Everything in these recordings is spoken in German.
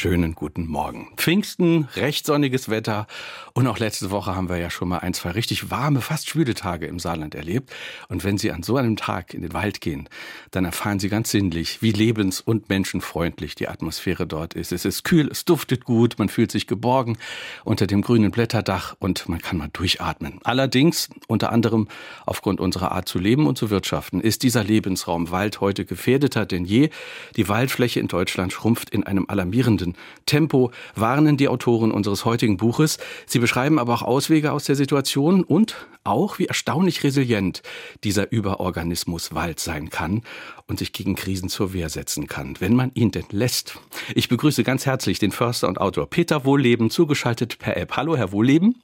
Schönen guten Morgen. Pfingsten, recht sonniges Wetter und auch letzte Woche haben wir ja schon mal ein, zwei richtig warme, fast schwüle Tage im Saarland erlebt. Und wenn Sie an so einem Tag in den Wald gehen, dann erfahren Sie ganz sinnlich, wie lebens- und menschenfreundlich die Atmosphäre dort ist. Es ist kühl, es duftet gut, man fühlt sich geborgen unter dem grünen Blätterdach und man kann mal durchatmen. Allerdings, unter anderem aufgrund unserer Art zu leben und zu wirtschaften, ist dieser Lebensraum Wald heute gefährdeter denn je. Die Waldfläche in Deutschland schrumpft in einem alarmierenden erhöhten Tempo, warnen die Autoren unseres heutigen Buches. Sie beschreiben aber auch Auswege aus der Situation und auch, wie erstaunlich resilient dieser Überorganismus Wald sein kann und sich gegen Krisen zur Wehr setzen kann, wenn man ihn denn lässt. Ich begrüße ganz herzlich den Förster und Autor Peter Wohlleben, zugeschaltet per App. Hallo, Herr Wohlleben.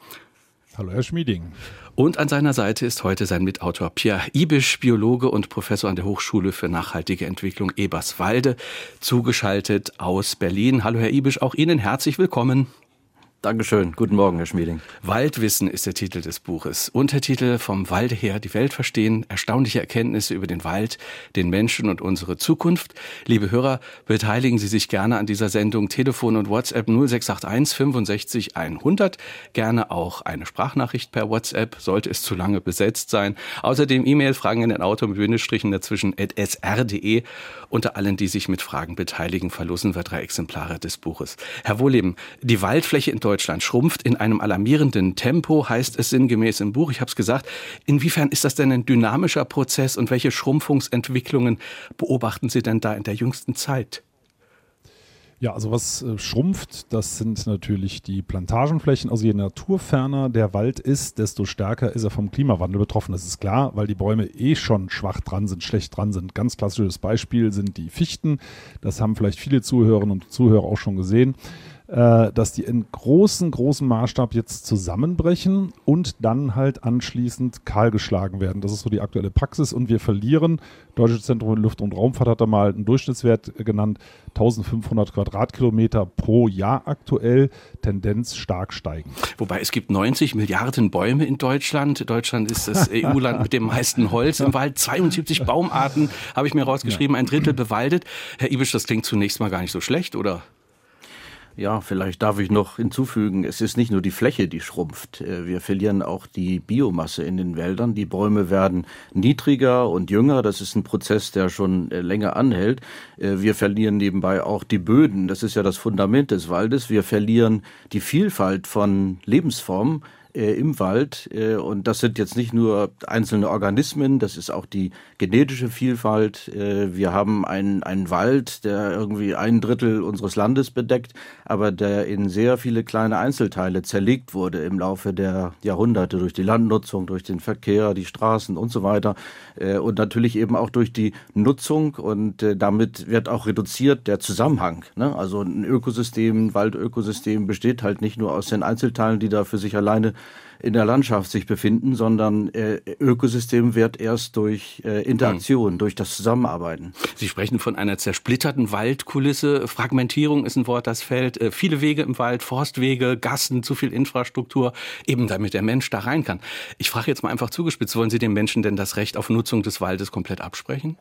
Hallo, Herr Schmieding. Und an seiner Seite ist heute sein Mitautor Pierre Ibisch, Biologe und Professor an der Hochschule für nachhaltige Entwicklung Eberswalde, zugeschaltet aus Berlin. Hallo, Herr Ibisch, auch Ihnen herzlich willkommen. Dankeschön. Guten Morgen, Herr Schmieding. Waldwissen ist der Titel des Buches. Untertitel Vom Walde her die Welt verstehen. Erstaunliche Erkenntnisse über den Wald, den Menschen und unsere Zukunft. Liebe Hörer, beteiligen Sie sich gerne an dieser Sendung. Telefon und WhatsApp 0681 65 100. Gerne auch eine Sprachnachricht per WhatsApp, sollte es zu lange besetzt sein. Außerdem E-Mail, Fragen in den Auto mit Bindestrichen dazwischen at sr.de. Unter allen, die sich mit Fragen beteiligen, verlosen wir drei Exemplare des Buches. Herr Wohleben, die Waldfläche in Deutschland Deutschland schrumpft in einem alarmierenden Tempo, heißt es sinngemäß im Buch. Ich habe es gesagt. Inwiefern ist das denn ein dynamischer Prozess und welche Schrumpfungsentwicklungen beobachten Sie denn da in der jüngsten Zeit? Ja, also was äh, schrumpft, das sind natürlich die Plantagenflächen. Also je naturferner der Wald ist, desto stärker ist er vom Klimawandel betroffen. Das ist klar, weil die Bäume eh schon schwach dran sind, schlecht dran sind. Ganz klassisches Beispiel sind die Fichten. Das haben vielleicht viele Zuhörerinnen und Zuhörer auch schon gesehen äh, dass die in großen, großen Maßstab jetzt zusammenbrechen und dann halt anschließend kahlgeschlagen werden. Das ist so die aktuelle Praxis und wir verlieren. Deutsche Zentrum für Luft- und Raumfahrt hat da mal einen Durchschnittswert genannt, 1500 Quadratkilometer pro Jahr aktuell, Tendenz stark steigen. Wobei es gibt 90 Milliarden Bäume in Deutschland. Deutschland ist das EU-Land mit dem meisten Holz im Wald. 72 Baumarten habe ich mir rausgeschrieben, ein Drittel bewaldet. Herr Ibisch, das klingt zunächst mal gar nicht so schlecht, oder? Ja, vielleicht darf ich noch hinzufügen, es ist nicht nur die Fläche, die schrumpft. Äh, wir verlieren auch die Biomasse in den Wäldern. Die Bäume werden niedriger und jünger. Das ist ein Prozess, der schon äh, länger anhält. Äh, wir verlieren nebenbei auch die Böden. Das ist ja das Fundament des Waldes. Wir verlieren die Vielfalt von Lebensformen äh, im Wald. Äh, und das sind jetzt nicht nur einzelne Organismen, das ist auch die genetische Vielfalt. Äh, wir haben einen, einen Wald, der irgendwie ein Drittel unseres Landes bedeckt, aber der in sehr viele kleine Einzelteile zerlegt wurde im Laufe der Jahrhunderte durch die Landnutzung, durch den Verkehr, die Straßen und so weiter. Äh, und natürlich eben auch durch die Nutzung und äh, damit wird auch reduziert der Zusammenhang. Ne? Also ein Ökosystem, ein Waldökosystem besteht halt nicht nur aus den Einzelteilen, die da für sich alleine in der Landschaft sich befinden, sondern äh, Ökosystem wird erst durch äh, Interaktion, mhm. durch das Zusammenarbeiten. Sie sprechen von einer zersplitterten Waldkulisse. Fragmentierung ist ein Wort, das fällt. Äh, viele Wege im Wald, Forstwege, Gassen, zu viel Infrastruktur, eben damit der Mensch da rein kann. Ich frage jetzt mal einfach zugespitzt, wollen Sie den Menschen denn das Recht auf Nutzung des Waldes komplett absprechen?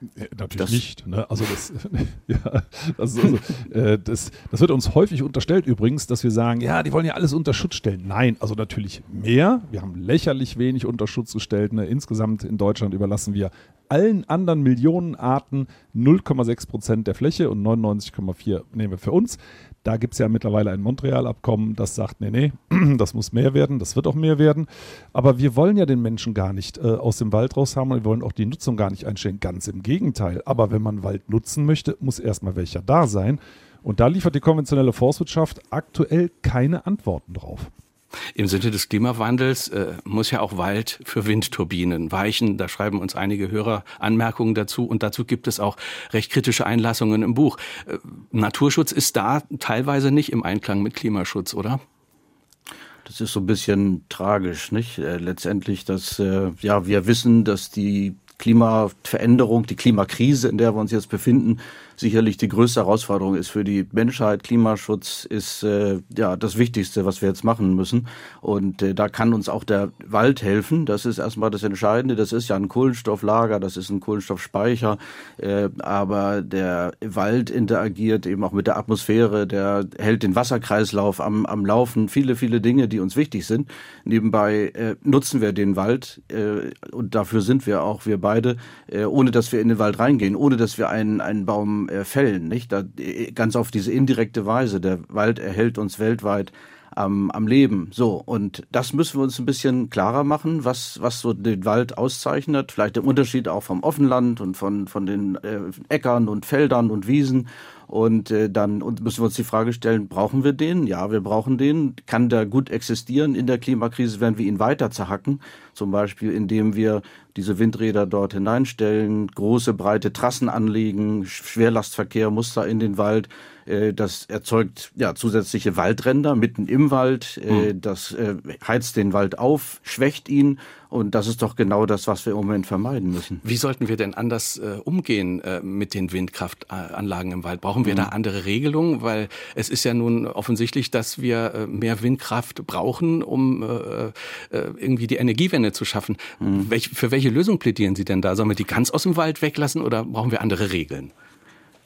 Natürlich das, nicht. Ne? Also, das, ja, das, also äh, das, das, wird uns häufig unterstellt übrigens, dass wir sagen, ja, die wollen ja alles unter Schutz stellen. Nein, also natürlich mehr. Wir haben lächerlich wenig unter Schutz gestellt. Ne? Insgesamt in Deutschland überlassen wir allen anderen Millionenarten 0,6 Prozent der Fläche und 99,4 nehmen wir für uns. Da gibt es ja mittlerweile ein Montreal-Abkommen, das sagt, nee, nee, das muss mehr werden, das wird auch mehr werden. Aber wir wollen ja den Menschen gar nicht äh, aus dem Wald raus haben und wir wollen auch die Nutzung gar nicht einstellen. Ganz im Gegenteil. Aber wenn man Wald nutzen möchte, muss erstmal welcher da sein. Und da liefert die konventionelle Forstwirtschaft aktuell keine Antworten drauf. Im Sinne des Klimawandels äh, muss ja auch Wald für Windturbinen weichen. Da schreiben uns einige Hörer Anmerkungen dazu und dazu gibt es auch recht kritische Einlassungen im Buch. Äh, Naturschutz ist da teilweise nicht im Einklang mit Klimaschutz, oder? Das ist so ein bisschen tragisch, nicht? Äh, letztendlich, dass äh, ja wir wissen, dass die Klimaveränderung, die Klimakrise, in der wir uns jetzt befinden, sicherlich die größte Herausforderung ist für die Menschheit. Klimaschutz ist äh, ja das Wichtigste, was wir jetzt machen müssen. Und äh, da kann uns auch der Wald helfen. Das ist erstmal das Entscheidende. Das ist ja ein Kohlenstofflager, das ist ein Kohlenstoffspeicher. Äh, aber der Wald interagiert eben auch mit der Atmosphäre, der hält den Wasserkreislauf am, am Laufen. Viele, viele Dinge, die uns wichtig sind. Nebenbei äh, nutzen wir den Wald äh, und dafür sind wir auch, wir beide, äh, ohne dass wir in den Wald reingehen, ohne dass wir einen, einen Baum äh, Fällen, nicht? Da, äh, ganz auf diese indirekte Weise. Der Wald erhält uns weltweit am, am Leben. So, und das müssen wir uns ein bisschen klarer machen, was, was so den Wald auszeichnet. Vielleicht der Unterschied auch vom Offenland und von, von den äh, Äckern und Feldern und Wiesen. Und äh, dann müssen wir uns die Frage stellen, brauchen wir den? Ja, wir brauchen den. Kann der gut existieren? In der Klimakrise werden wir ihn weiter zerhacken. Zum Beispiel, indem wir diese Windräder dort hineinstellen, große, breite Trassen anlegen, Schwerlastverkehr muss da in den Wald. Äh, das erzeugt ja zusätzliche Waldränder mitten im Wald. Mhm. Das äh, heizt den Wald auf, schwächt ihn. Und das ist doch genau das, was wir im Moment vermeiden müssen. Wie sollten wir denn anders äh, umgehen äh, mit den Windkraftanlagen im Wald? Brauchen wir mhm. da andere Regelungen? Weil es ist ja nun offensichtlich, dass wir äh, mehr Windkraft brauchen, um irgendwie die Energiewende zu schaffen. Mhm. Welch, für welche Lösung plädieren Sie denn da? Sollen wir die ganz aus dem Wald weglassen oder brauchen wir andere Regeln?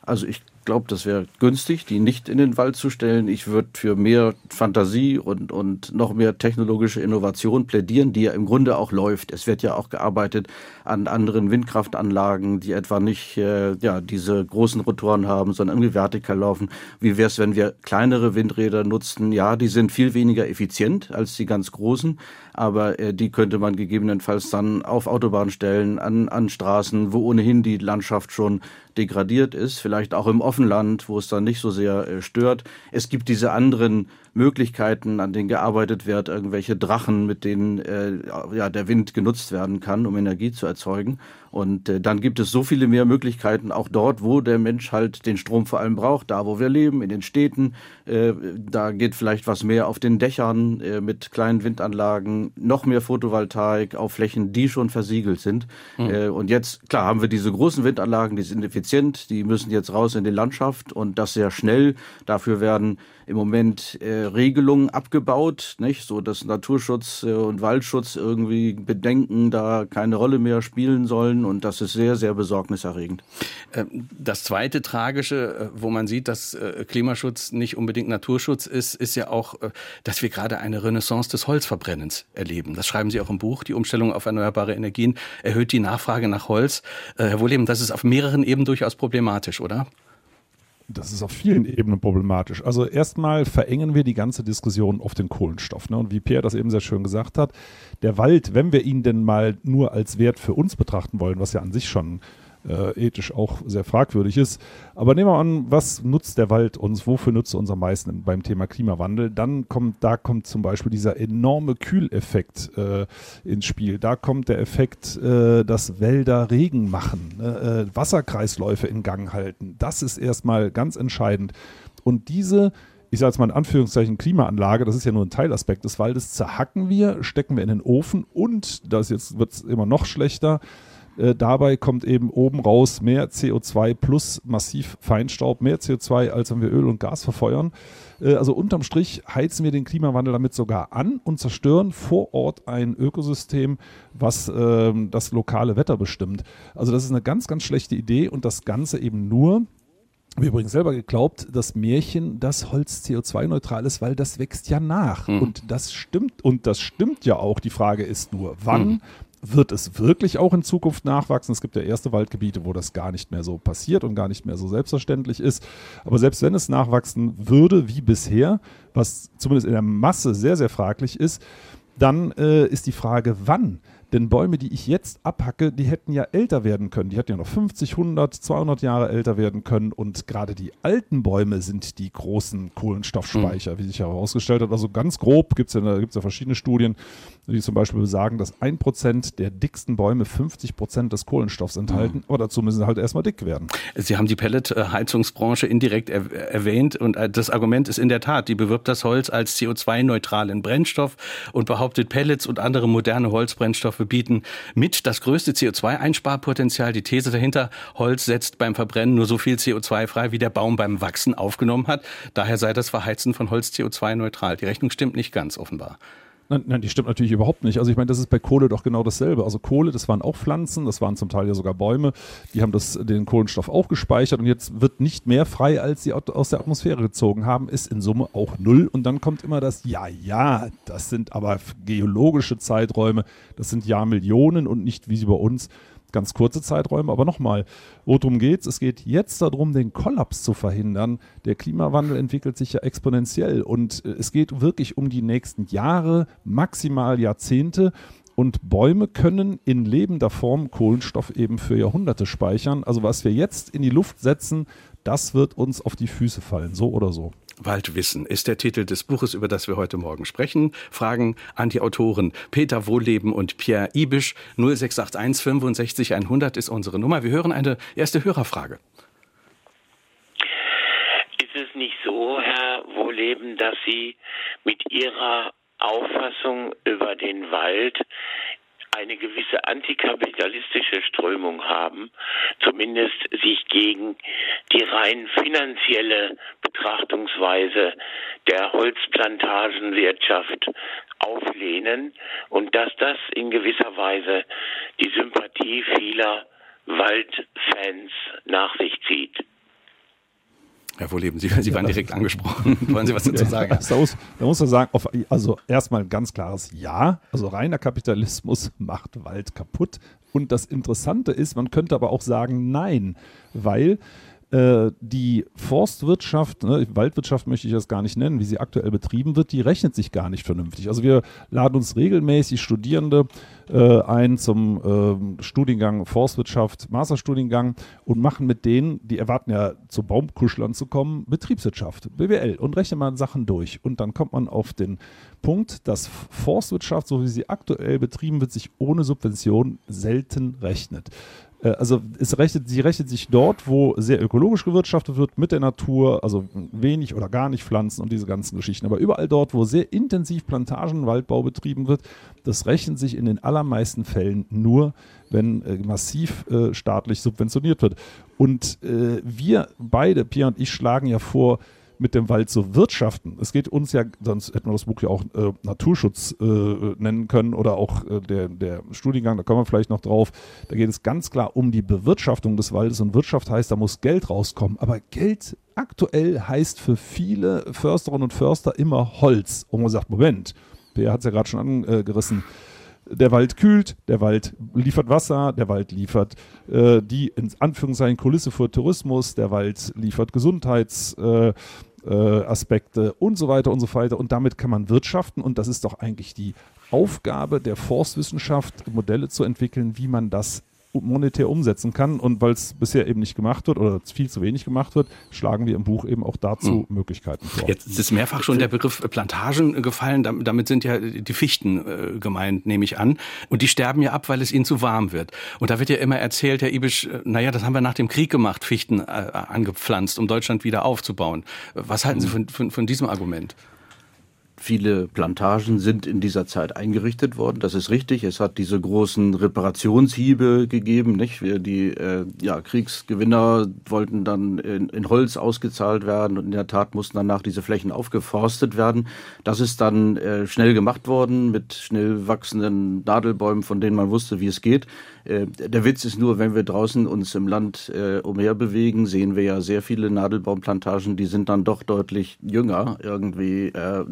Also ich glaube, das wäre günstig, die nicht in den Wald zu stellen. Ich würde für mehr Fantasie und, und noch mehr technologische Innovation plädieren, die ja im Grunde auch läuft. Es wird ja auch gearbeitet an anderen Windkraftanlagen, die etwa nicht äh, ja, diese großen Rotoren haben, sondern irgendwie vertikal laufen. Wie wäre es, wenn wir kleinere Windräder nutzten? Ja, die sind viel weniger effizient als die ganz großen, aber äh, die könnte man gegebenenfalls dann auf Autobahnen stellen, an, an Straßen, wo ohnehin die Landschaft schon degradiert ist, vielleicht auch im Offenland, wo es dann nicht so sehr äh, stört. Es gibt diese anderen Möglichkeiten, an denen gearbeitet wird, irgendwelche Drachen, mit denen äh, ja, der Wind genutzt werden kann, um Energie zu erzeugen. Und äh, dann gibt es so viele mehr Möglichkeiten, auch dort, wo der Mensch halt den Strom vor allem braucht, da wo wir leben, in den Städten. Äh, da geht vielleicht was mehr auf den Dächern äh, mit kleinen Windanlagen, noch mehr Photovoltaik auf Flächen, die schon versiegelt sind. Mhm. Äh, und jetzt, klar, haben wir diese großen Windanlagen, die sind effizient, die müssen jetzt raus in die Landschaft und das sehr schnell. Dafür werden im Moment äh, Regelungen abgebaut, nicht? so dass Naturschutz äh, und Waldschutz irgendwie Bedenken da keine Rolle mehr spielen sollen und das ist sehr, sehr besorgniserregend. Ähm, das zweite Tragische, äh, wo man sieht, dass Klimaschutz nicht unbedingt Naturschutz ist, ist ja auch, dass wir gerade eine Renaissance des Holzverbrennens erleben. Das schreiben Sie auch im Buch. Die Umstellung auf erneuerbare Energien erhöht die Nachfrage nach Holz. Herr Wohleben, das ist auf mehreren Ebenen durchaus problematisch, oder? Das ist auf vielen Ebenen problematisch. Also erstmal verengen wir die ganze Diskussion auf den Kohlenstoff. Ne? Und wie Pierre das eben sehr schön gesagt hat, der Wald, wenn wir ihn denn mal nur als Wert für uns betrachten wollen, was ja an sich schon äh, ethisch auch sehr fragwürdig ist. Aber nehmen wir an, was nutzt der Wald uns, wofür nutzt er uns am meisten beim Thema Klimawandel? Dann kommt, da kommt zum Beispiel dieser enorme Kühleffekt äh, ins Spiel. Da kommt der Effekt, äh, dass Wälder Regen machen, ne? äh, Wasserkreisläufe in Gang halten. Das ist erstmal ganz entscheidend. Und diese ich sage jetzt mal in Anführungszeichen Klimaanlage, das ist ja nur ein Teilaspekt des Waldes, zerhacken wir, stecken wir in den Ofen und, das jetzt wird es immer noch schlechter, äh, dabei kommt eben oben raus mehr CO2 plus massiv Feinstaub, mehr CO2, als wenn wir Öl und Gas verfeuern. Äh, also unterm Strich heizen wir den Klimawandel damit sogar an und zerstören vor Ort ein Ökosystem, was äh, das lokale Wetter bestimmt. Also das ist eine ganz, ganz schlechte Idee und das Ganze eben nur, wir übrigens selber geglaubt, das Märchen, dass Holz CO2-neutral ist, weil das wächst ja nach. Mhm. Und das stimmt, und das stimmt ja auch. Die Frage ist nur, wann mhm wird es wirklich auch in Zukunft nachwachsen. Es gibt ja erste Waldgebiete, wo das gar nicht mehr so passiert und gar nicht mehr so selbstverständlich ist. Aber selbst wenn es nachwachsen würde wie bisher, was zumindest in der Masse sehr, sehr fraglich ist, dann äh, ist die Frage, wann? Denn Bäume, die ich jetzt abhacke, die hätten ja älter werden können. Die hätten ja noch 50, 100, 200 Jahre älter werden können. Und gerade die alten Bäume sind die großen Kohlenstoffspeicher, mhm. wie sich herausgestellt hat. Also ganz grob gibt es ja, ja verschiedene Studien, die zum Beispiel besagen, dass ein Prozent der dicksten Bäume 50 Prozent des Kohlenstoffs enthalten. Mhm. Aber dazu müssen sie halt erstmal dick werden. Sie haben die Pelletheizungsbranche indirekt er erwähnt. Und äh, das Argument ist in der Tat, die bewirbt das Holz als CO2-neutralen Brennstoff und behauptet, Pellets und andere moderne Holzbrennstoffe bieten mit das größte CO2-Einsparpotenzial. Die These dahinter, Holz setzt beim Verbrennen nur so viel CO2 frei, wie der Baum beim Wachsen aufgenommen hat. Daher sei das Verheizen von Holz CO2-neutral. Die Rechnung stimmt nicht ganz offenbar. Nein, nein, die stimmt natürlich überhaupt nicht. Also ich meine, das ist bei Kohle doch genau dasselbe. Also Kohle, das waren auch Pflanzen, das waren zum Teil ja sogar Bäume, die haben das, den Kohlenstoff auch gespeichert und jetzt wird nicht mehr frei, als sie aus der Atmosphäre gezogen haben, ist in Summe auch null. Und dann kommt immer das, ja, ja, das sind aber geologische Zeiträume, das sind Jahrmillionen und nicht wie sie bei uns ganz kurze Zeiträume. Aber nochmal, worum geht es? Es geht jetzt darum, den Kollaps zu verhindern. Der Klimawandel entwickelt sich ja exponentiell und äh, es geht wirklich um die nächsten Jahre, maximal Jahrzehnte. Und Bäume können in lebender Form Kohlenstoff eben für Jahrhunderte speichern. Also was wir jetzt in die Luft setzen, das wird uns auf die Füße fallen, so oder so. Waldwissen ist der Titel des Buches, über das wir heute Morgen sprechen. Fragen an die Autoren Peter Wohleben und Pierre Ibisch. 0681 65 100 ist unsere Nummer. Wir hören eine erste Hörerfrage. Ist es nicht so, Herr Wohleben, dass Sie mit Ihrer Auffassung über den Wald eine gewisse antikapitalistische Strömung haben, zumindest sich gegen die rein finanzielle Betrachtungsweise der Holzplantagenwirtschaft auflehnen und dass das in gewisser Weise die Sympathie vieler Waldfans nach sich zieht. Herr Wohleben, Sie, Sie waren direkt angesprochen. Wollen Sie was dazu sagen? da, muss, da muss man sagen, auf, also erstmal ein ganz klares Ja. Also reiner Kapitalismus macht Wald kaputt. Und das Interessante ist, man könnte aber auch sagen Nein, weil äh, die Forstwirtschaft, ne, Waldwirtschaft möchte ich das gar nicht nennen, wie sie aktuell betrieben wird, die rechnet sich gar nicht vernünftig. Also wir laden uns regelmäßig Studierende äh, ein zum äh, Studiengang Forstwirtschaft, Masterstudiengang und machen mit denen, die erwarten ja zu Baumkuschlern zu kommen, Betriebswirtschaft, BWL und rechnen mal Sachen durch. Und dann kommt man auf den Punkt, dass Forstwirtschaft, so wie sie aktuell betrieben wird, sich ohne Subvention selten rechnet. Äh, also es rechnet, sie rechnet sich dort, wo sehr ökologisch gewirtschaftet wird, mit der Natur, also wenig oder gar nicht Pflanzen und diese ganzen Geschichten. Aber überall dort, wo sehr intensiv Plantagen, Waldbau betrieben wird, das rechnet sich in den allermeisten Fällen nur, wenn äh, massiv äh, staatlich subventioniert wird. Und äh, wir beide, Pierre und ich, schlagen ja vor, mit dem Wald zu wirtschaften. Es geht uns ja, sonst hätten wir das Buch ja auch äh, Naturschutz äh, nennen können oder auch äh, der, der Studiengang, da kommen wir vielleicht noch drauf. Da geht es ganz klar um die Bewirtschaftung des Waldes und Wirtschaft heißt, da muss Geld rauskommen. Aber Geld aktuell heißt für viele Försterinnen und Förster immer Holz. Und man sagt, Moment, Peer hat es ja gerade schon angerissen der Wald kühlt, der Wald liefert Wasser, der Wald liefert äh, die in Anführungszeichen Kulisse für Tourismus, der Wald liefert Gesundheits, äh, äh, Aspekte und so weiter und so weiter. Und damit kann man wirtschaften und das ist doch eigentlich die Aufgabe der Forstwissenschaft, Modelle zu entwickeln, wie man das monetär umsetzen kann. Und weil es bisher eben nicht gemacht wird oder viel zu wenig gemacht wird, schlagen wir im Buch eben auch dazu mhm. Möglichkeiten vor. Jetzt ist mehrfach schon der Begriff Plantagen gefallen. Damit sind ja die Fichten äh, gemeint, nehme ich an. Und die sterben ja ab, weil es ihnen zu warm wird. Und da wird ja immer erzählt, Herr Ibisch, äh, naja, das haben wir nach dem Krieg gemacht, Fichten äh, angepflanzt, um Deutschland wieder aufzubauen. Was halten Sie mhm. von, von, von diesem Argument? Viele Plantagen sind in dieser Zeit eingerichtet worden. Das ist richtig. Es hat diese großen Reparationshiebe gegeben. Nicht? Wir, die äh, ja, Kriegsgewinner wollten dann in, in, Holz ausgezahlt werden und in der Tat mussten danach diese Flächen aufgeforstet werden. Das ist dann äh, schnell gemacht worden mit schnell wachsenden Nadelbäumen, von denen man wusste, wie es geht. Äh, der Witz ist nur, wenn wir draußen uns im Land äh, umher bewegen, sehen wir ja sehr viele Nadelbaumplantagen, die sind dann doch deutlich jünger, irgendwie, äh,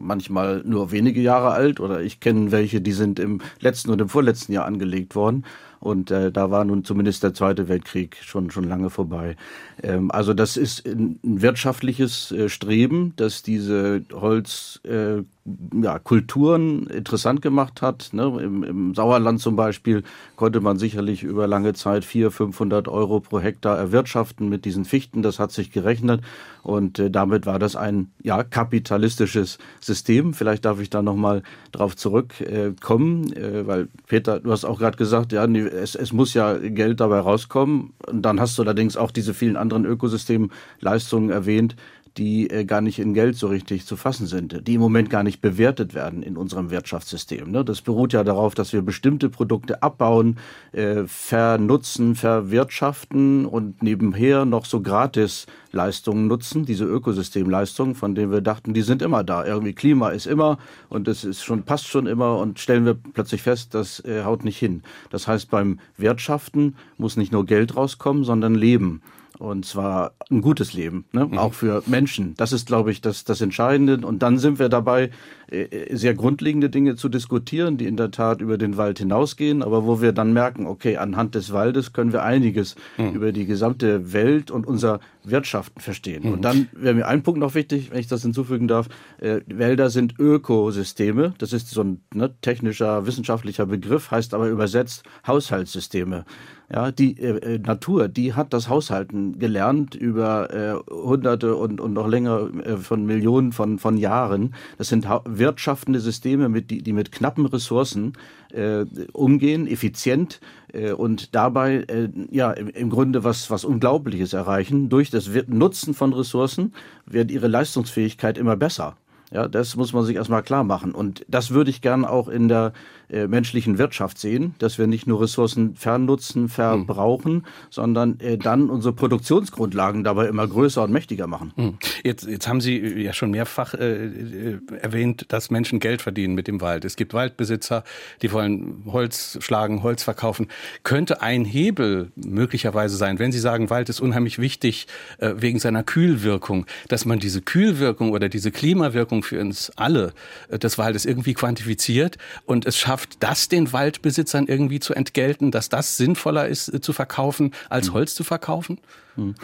manchmal nur wenige Jahre alt oder ich kenne welche, die sind im letzten und im vorletzten Jahr angelegt worden. Und äh, da war nun zumindest der Zweite Weltkrieg schon, schon lange vorbei. Ähm, also das ist ein, wirtschaftliches äh, Streben, dass diese Holzkulturen äh, ja, Kulturen interessant gemacht hat. Ne? Im, Im Sauerland zum Beispiel konnte man sicherlich über lange Zeit 400, 500 Euro pro Hektar erwirtschaften mit diesen Fichten. Das hat sich gerechnet und äh, damit war das ein ja, kapitalistisches System. Vielleicht darf ich da nochmal drauf zurückkommen, äh, weil Peter, du hast auch gerade gesagt, ja, es, es muss ja Geld dabei rauskommen. Und dann hast du allerdings auch diese vielen anderen Ökosystemleistungen erwähnt, die äh, gar nicht in Geld so richtig zu fassen sind, die im Moment gar nicht bewertet werden in unserem Wirtschaftssystem. Ne? Das beruht ja darauf, dass wir bestimmte Produkte abbauen, äh, vernutzen, verwirtschaften und nebenher noch so gratis Leistungen nutzen, diese Ökosystemleistungen, von denen wir dachten, die sind immer da. Irgendwie Klima ist immer und es ist schon, passt schon immer und stellen wir plötzlich fest, das äh, haut nicht hin. Das heißt, beim Wirtschaften muss nicht nur Geld rauskommen, sondern Leben. Und zwar ein gutes Leben, ne? Mhm. auch für Menschen. Das ist, glaube ich, das, das Entscheidende. Und dann sind wir dabei, äh, äh, sehr grundlegende Dinge zu diskutieren, die in der Tat über den Wald hinausgehen, aber wo wir dann merken, okay, anhand des Waldes können wir einiges mhm. über die gesamte Welt und unser Wirtschaften verstehen. Mhm. Und dann wäre mir ein Punkt noch wichtig, wenn ich das hinzufügen darf. Äh, Wälder sind Ökosysteme. Das ist so ein ne, technischer, wissenschaftlicher Begriff, heißt aber übersetzt Haushaltssysteme. Ja, die äh, äh, Natur, die hat das Haushalten gelernt über äh, Hunderte und, und noch länger äh, von Millionen von, von Jahren. Das sind wirtschaftende Systeme, mit, die, die mit knappen Ressourcen äh, umgehen, effizient äh, und dabei ja im, im Grunde was, was Unglaubliches erreichen. Durch das Nutzen von Ressourcen wird ihre Leistungsfähigkeit immer besser. Ja, das muss man sich erstmal klar machen. Und das würde ich gern auch in der äh, menschlichen Wirtschaft sehen, dass wir nicht nur Ressourcen fernnutzen, verbrauchen, mhm. sondern äh, dann unsere Produktionsgrundlagen dabei immer größer und mächtiger machen. Mhm. Jetzt, jetzt haben Sie ja schon mehrfach äh, äh, erwähnt, dass Menschen Geld verdienen mit dem Wald. Es gibt Waldbesitzer, die wollen Holz schlagen, Holz verkaufen. Könnte ein Hebel möglicherweise sein, wenn Sie sagen, Wald ist unheimlich wichtig äh, wegen seiner Kühlwirkung, dass man diese Kühlwirkung oder diese Klimawirkung für uns alle äh, des Waldes irgendwie quantifiziert und es schafft, das den Waldbesitzern irgendwie zu entgelten, dass das sinnvoller ist äh, zu verkaufen, als hm. Holz zu verkaufen? Hm.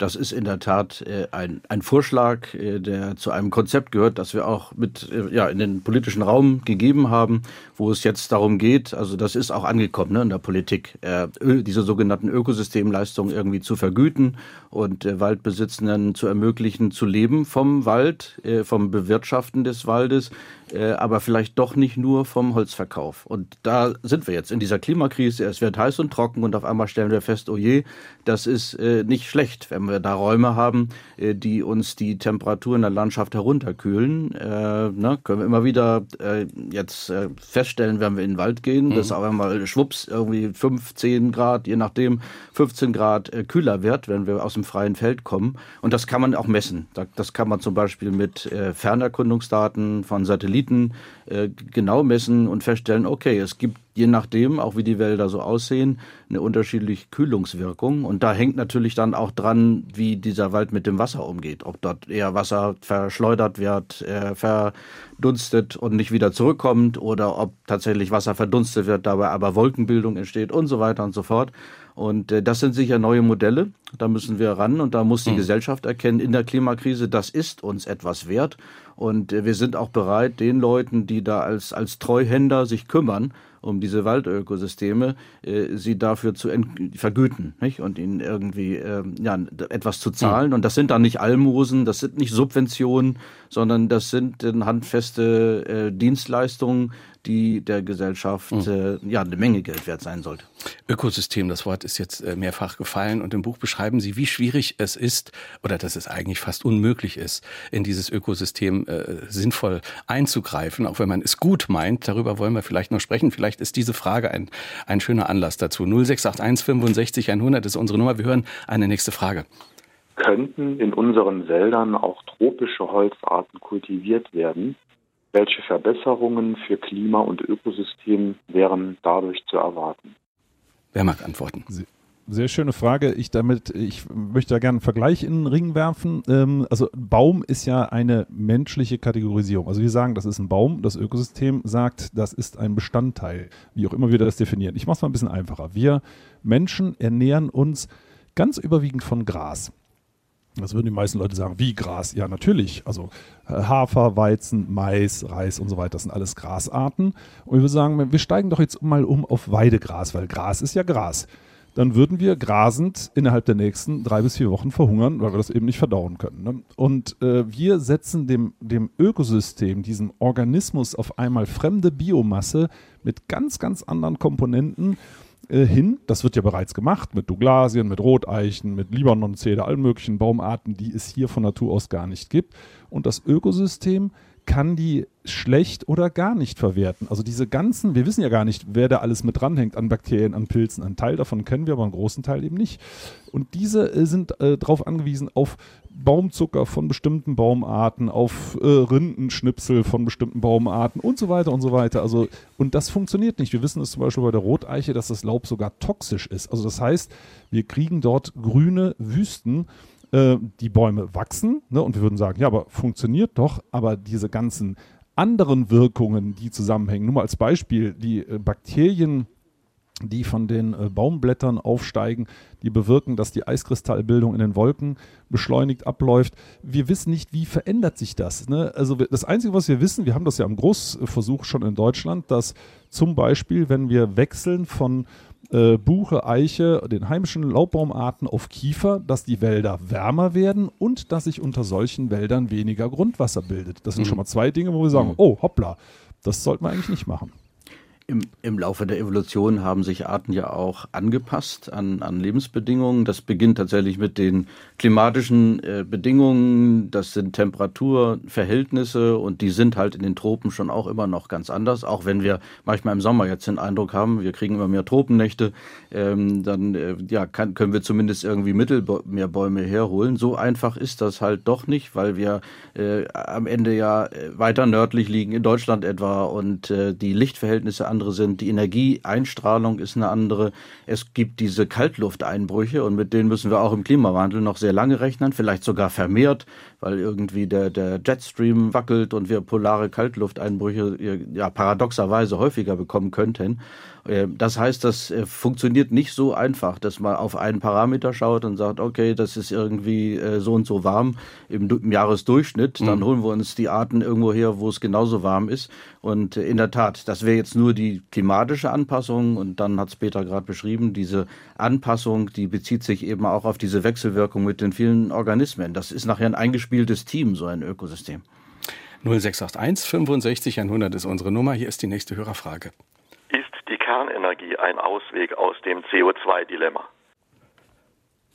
Das ist in der Tat äh, ein, ein Vorschlag, äh, der zu einem Konzept gehört, das wir auch mit äh, ja, in den politischen Raum gegeben haben, wo es jetzt darum geht, also das ist auch angekommen ne, in der Politik, äh, diese sogenannten Ökosystemleistungen irgendwie zu vergüten und äh, Waldbesitzenden zu ermöglichen, zu leben vom Wald, äh, vom Bewirtschaften des Waldes, äh, aber vielleicht doch nicht nur vom Holzverkauf. Und da sind wir jetzt in dieser Klimakrise. Es wird heiß und trocken und auf einmal stellen wir fest, oh je, das ist äh, nicht schlecht, wenn wir da Räume haben, äh, die uns die Temperatur in der Landschaft herunterkühlen. Äh, ne, können wir immer wieder äh, jetzt feststellen, wenn wir in den Wald gehen, mhm. dass auf einmal schwupps irgendwie 15 Grad, je nachdem 15 Grad kühler wird, wenn wir aus dem freien Feld kommen. Und das kann man auch messen. Das kann man zum Beispiel mit Fernerkundungsdaten von Satelliten äh, genau messen und feststellen, okay, es gibt je nachdem, auch wie die Wälder so aussehen, eine unterschiedliche Kühlungswirkung. Und da hängt natürlich dann auch dran, wie dieser Wald mit dem Wasser umgeht. Ob dort eher Wasser verschleudert wird, äh, verdunstet und nicht wieder zurückkommt oder ob tatsächlich Wasser verdunstet wird, dabei aber Wolkenbildung entsteht und so weiter und so fort. Und äh, das sind sicher neue Modelle. Da müssen wir ran und da muss die mhm. Gesellschaft erkennen, in der Klimakrise, das ist uns etwas wert. Und äh, wir sind auch bereit, den Leuten, die da als, als Treuhänder sich kümmern, um diese Waldökosysteme, äh, sie dafür zu vergüten nicht? und ihnen irgendwie äh, ja, etwas zu zahlen. Mhm. Und das sind dann nicht Almosen, das sind nicht Subventionen, sondern das sind handfeste äh, Dienstleistungen, die der Gesellschaft mhm. äh, ja eine Menge Geld wert sein sollte. Ökosystem, das Wort ist jetzt äh, mehrfach gefallen und im Buch beschreiben Sie, wie schwierig es ist oder dass es eigentlich fast unmöglich ist, in dieses Ökosystem äh, sinnvoll einzugreifen, auch wenn man es gut meint. Darüber wollen wir vielleicht noch sprechen. Vielleicht ist diese Frage ein, ein schöner Anlass dazu. 0681 65 100 ist unsere Nummer. Wir hören eine nächste Frage. Könnten in unseren Wäldern auch tropische Holzarten kultiviert werden, welche Verbesserungen für Klima und Ökosystem wären dadurch zu erwarten? Wer mag antworten? Sehr schöne Frage. Ich damit, ich möchte da gerne einen Vergleich in den Ring werfen. Ähm, also Baum ist ja eine menschliche Kategorisierung. Also wir sagen, das ist ein Baum. Das Ökosystem sagt, das ist ein Bestandteil. Wie auch immer wir das definieren. Ich mache es mal ein bisschen einfacher. Wir Menschen ernähren uns ganz überwiegend von Gras. Das würden die meisten Leute sagen, wie Gras? Ja, natürlich. Also äh, Hafer, Weizen, Mais, Reis und so weiter, das sind alles Grasarten. Und wir sagen, wir steigen doch jetzt mal um auf Weidegras, weil Gras ist ja Gras. Dann würden wir grasend innerhalb der nächsten drei bis vier Wochen verhungern, weil wir das eben nicht verdauen können. Ne? Und äh, wir setzen dem, dem Ökosystem, diesem Organismus auf einmal fremde Biomasse mit ganz, ganz anderen Komponenten äh, hin. Das wird ja bereits gemacht mit Douglasien, mit Roteichen, mit Libanon-Zeder, allen möglichen Baumarten, die es hier von Natur aus gar nicht gibt. Und das Ökosystem kann die schlecht oder gar nicht verwerten. Also diese ganzen, wir wissen ja gar nicht, wer da alles mit dranhängt an Bakterien, an Pilzen. Einen Teil davon kennen wir, aber einen großen Teil eben nicht. Und diese äh, sind äh, darauf angewiesen, auf Baumzucker von bestimmten Baumarten, auf äh, Rindenschnipsel von bestimmten Baumarten und so weiter und so weiter. Also, und das funktioniert nicht. Wir wissen es zum Beispiel bei der Roteiche, dass das Laub sogar toxisch ist. Also das heißt, wir kriegen dort grüne Wüsten äh, die Bäume wachsen ne, und wir würden sagen, ja, aber funktioniert doch, aber diese ganzen anderen Wirkungen, die zusammenhängen, nur mal als Beispiel, die äh, Bakterien, die von den äh, Baumblättern aufsteigen, die bewirken, dass die Eiskristallbildung in den Wolken beschleunigt abläuft. Wir wissen nicht, wie verändert sich das. Ne? Also das Einzige, was wir wissen, wir haben das ja im Großversuch schon in Deutschland, dass zum Beispiel, wenn wir wechseln von äh, Buche, Eiche, den heimischen Laubbaumarten auf Kiefer, dass die Wälder wärmer werden und dass sich unter solchen Wäldern weniger Grundwasser bildet. Das sind mhm. schon mal zwei Dinge, wo wir sagen, mhm. oh hoppla, das sollten wir eigentlich nicht machen. Im, Im Laufe der Evolution haben sich Arten ja auch angepasst an, an Lebensbedingungen. Das beginnt tatsächlich mit den klimatischen äh, Bedingungen. Das sind Temperaturverhältnisse und die sind halt in den Tropen schon auch immer noch ganz anders. Auch wenn wir manchmal im Sommer jetzt den Eindruck haben, wir kriegen immer mehr Tropennächte, ähm, dann äh, ja, kann, können wir zumindest irgendwie Mittelmeerbäume herholen. So einfach ist das halt doch nicht, weil wir äh, am Ende ja äh, weiter nördlich liegen, in Deutschland etwa, und äh, die Lichtverhältnisse an andere sind. Die Energieeinstrahlung ist eine andere. Es gibt diese Kaltlufteinbrüche und mit denen müssen wir auch im Klimawandel noch sehr lange rechnen, vielleicht sogar vermehrt, weil irgendwie der, der Jetstream wackelt und wir polare Kaltlufteinbrüche ja paradoxerweise häufiger bekommen könnten. Äh, das heißt, das äh, funktioniert nicht so einfach, dass man auf einen Parameter schaut und sagt, okay, das ist irgendwie äh, so und so warm im, im Jahresdurchschnitt. Dann mhm. holen wir uns die Arten irgendwo her, wo es genauso warm ist. Und in der Tat, das wäre jetzt nur die klimatische Anpassung. Und dann hat es Peter gerade beschrieben, diese Anpassung, die bezieht sich eben auch auf diese Wechselwirkung mit den vielen Organismen. Das ist nachher ein eingespieltes Team, so ein Ökosystem. 0681 65 100 ist unsere Nummer. Hier ist die nächste Hörerfrage. Kernenergie ein Ausweg aus dem CO2-Dilemma?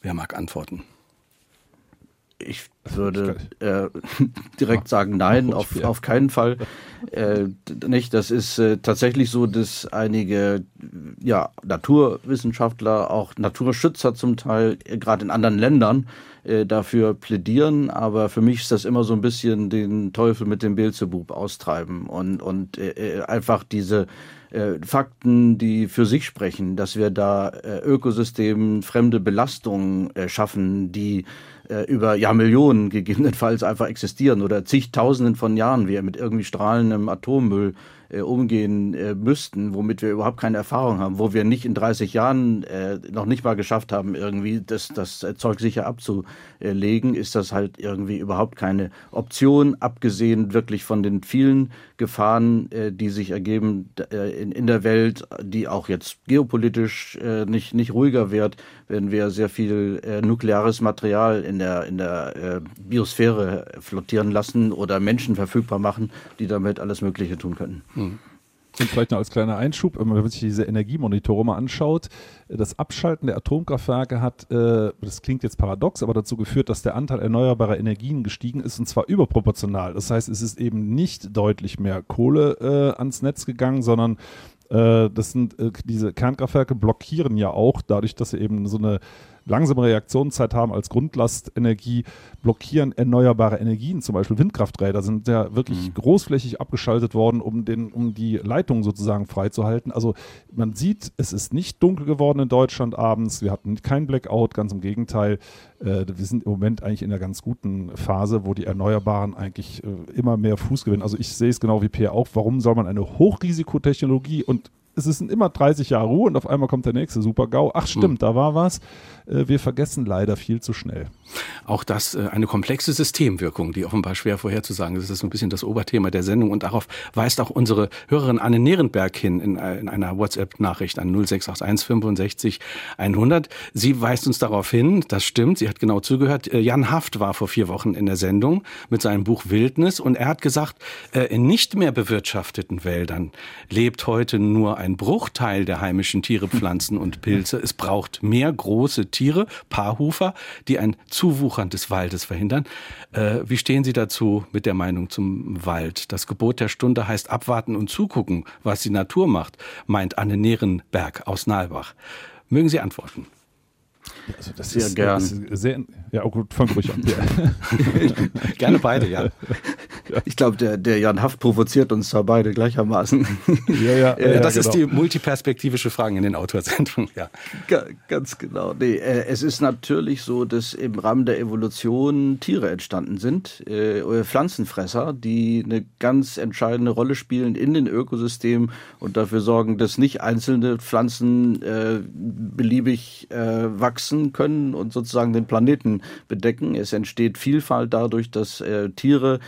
Wer mag antworten? Ich würde äh, direkt sagen, nein, auf, auf keinen Fall äh, nicht. Das ist äh, tatsächlich so, dass einige ja, Naturwissenschaftler, auch Naturschützer zum Teil, äh, gerade in anderen Ländern, äh, dafür plädieren. Aber für mich ist das immer so ein bisschen den Teufel mit dem Beelzebub austreiben und, und äh, einfach diese äh, Fakten, die für sich sprechen, dass wir da äh, Ökosystemen fremde Belastungen äh, schaffen, die äh, über Jahrmillionen gegebenenfalls einfach existieren oder zigtausenden von Jahren wir mit irgendwie strahlendem Atommüll äh, umgehen äh, müssten, womit wir überhaupt keine Erfahrung haben, wo wir nicht in 30 Jahren äh, noch nicht mal geschafft haben, irgendwie das, das Zeug sicher abzulegen, ist das halt irgendwie überhaupt keine Option, abgesehen wirklich von den vielen Gefahren, äh, die sich ergeben äh, in, in der Welt, die auch jetzt geopolitisch äh, nicht, nicht ruhiger wird, wenn wir sehr viel äh, nukleares Material in der, in der äh, Biosphäre flottieren lassen oder Menschen verfügbar machen, die damit alles Mögliche tun können. Hm. Und vielleicht noch als kleiner Einschub, wenn man sich diese Energiemonitore mal anschaut, das Abschalten der Atomkraftwerke hat, äh, das klingt jetzt paradox, aber dazu geführt, dass der Anteil erneuerbarer Energien gestiegen ist und zwar überproportional. Das heißt, es ist eben nicht deutlich mehr Kohle äh, ans Netz gegangen, sondern äh, das sind diese Kernkraftwerke blockieren ja auch dadurch, dass sie eben so eine langsame Reaktionszeit haben als Grundlastenergie, blockieren erneuerbare Energien, zum Beispiel Windkrafträder sind ja wirklich mhm. großflächig abgeschaltet worden, um, den, um die Leitung sozusagen freizuhalten. Also man sieht, es ist nicht dunkel geworden in Deutschland abends, wir hatten kein Blackout, ganz im Gegenteil. Äh, wir sind im Moment eigentlich in einer ganz guten Phase, wo die Erneuerbaren eigentlich äh, immer mehr Fuß gewinnen. Also ich sehe es genau wie Pierre auch, warum soll man eine Hochrisikotechnologie und es sind immer 30 Jahre Ruhe und auf einmal kommt der nächste Super-GAU. Ach stimmt, hm. da war was. Äh, wir vergessen leider viel zu schnell. Auch das äh, eine komplexe Systemwirkung, die offenbar schwer vorherzusagen ist. Das ist ein bisschen das Oberthema der Sendung und darauf weist auch unsere Hörerin Anne Nierenberg hin in, äh, in einer WhatsApp-Nachricht an 0681 65 100. Sie weist uns darauf hin, das stimmt, sie hat genau zugehört. Jan Haft war vor vier Wochen in der Sendung mit seinem Buch Wildnis und er hat gesagt, in nicht mehr bewirtschafteten Wäldern lebt heute nur ein ein Bruchteil der heimischen Tiere, Pflanzen und Pilze. Es braucht mehr große Tiere, Paarhufer, die ein Zuwuchern des Waldes verhindern. Äh, wie stehen Sie dazu mit der Meinung zum Wald? Das Gebot der Stunde heißt abwarten und zugucken, was die Natur macht, meint Anne Nierenberg aus Nalbach. Mögen Sie antworten? Also das sehr ist, gern. Ist sehr, ja, oh gut, fang ruhig an. Ja. Gerne beide, ja. Ich glaube, der, der Jan Haft provoziert uns da beide gleichermaßen. Ja, ja. ja das genau. ist die multiperspektivische Frage in den Autorsendungen, ja. Ganz genau. Nee, äh, es ist natürlich so, dass im Rahmen der Evolution Tiere entstanden sind, äh, Pflanzenfresser, die eine ganz entscheidende Rolle spielen in den Ökosystemen und dafür sorgen, dass nicht einzelne Pflanzen äh, beliebig äh, wachsen können und sozusagen den Planeten bedecken. Es entsteht Vielfalt dadurch, dass äh, Tiere,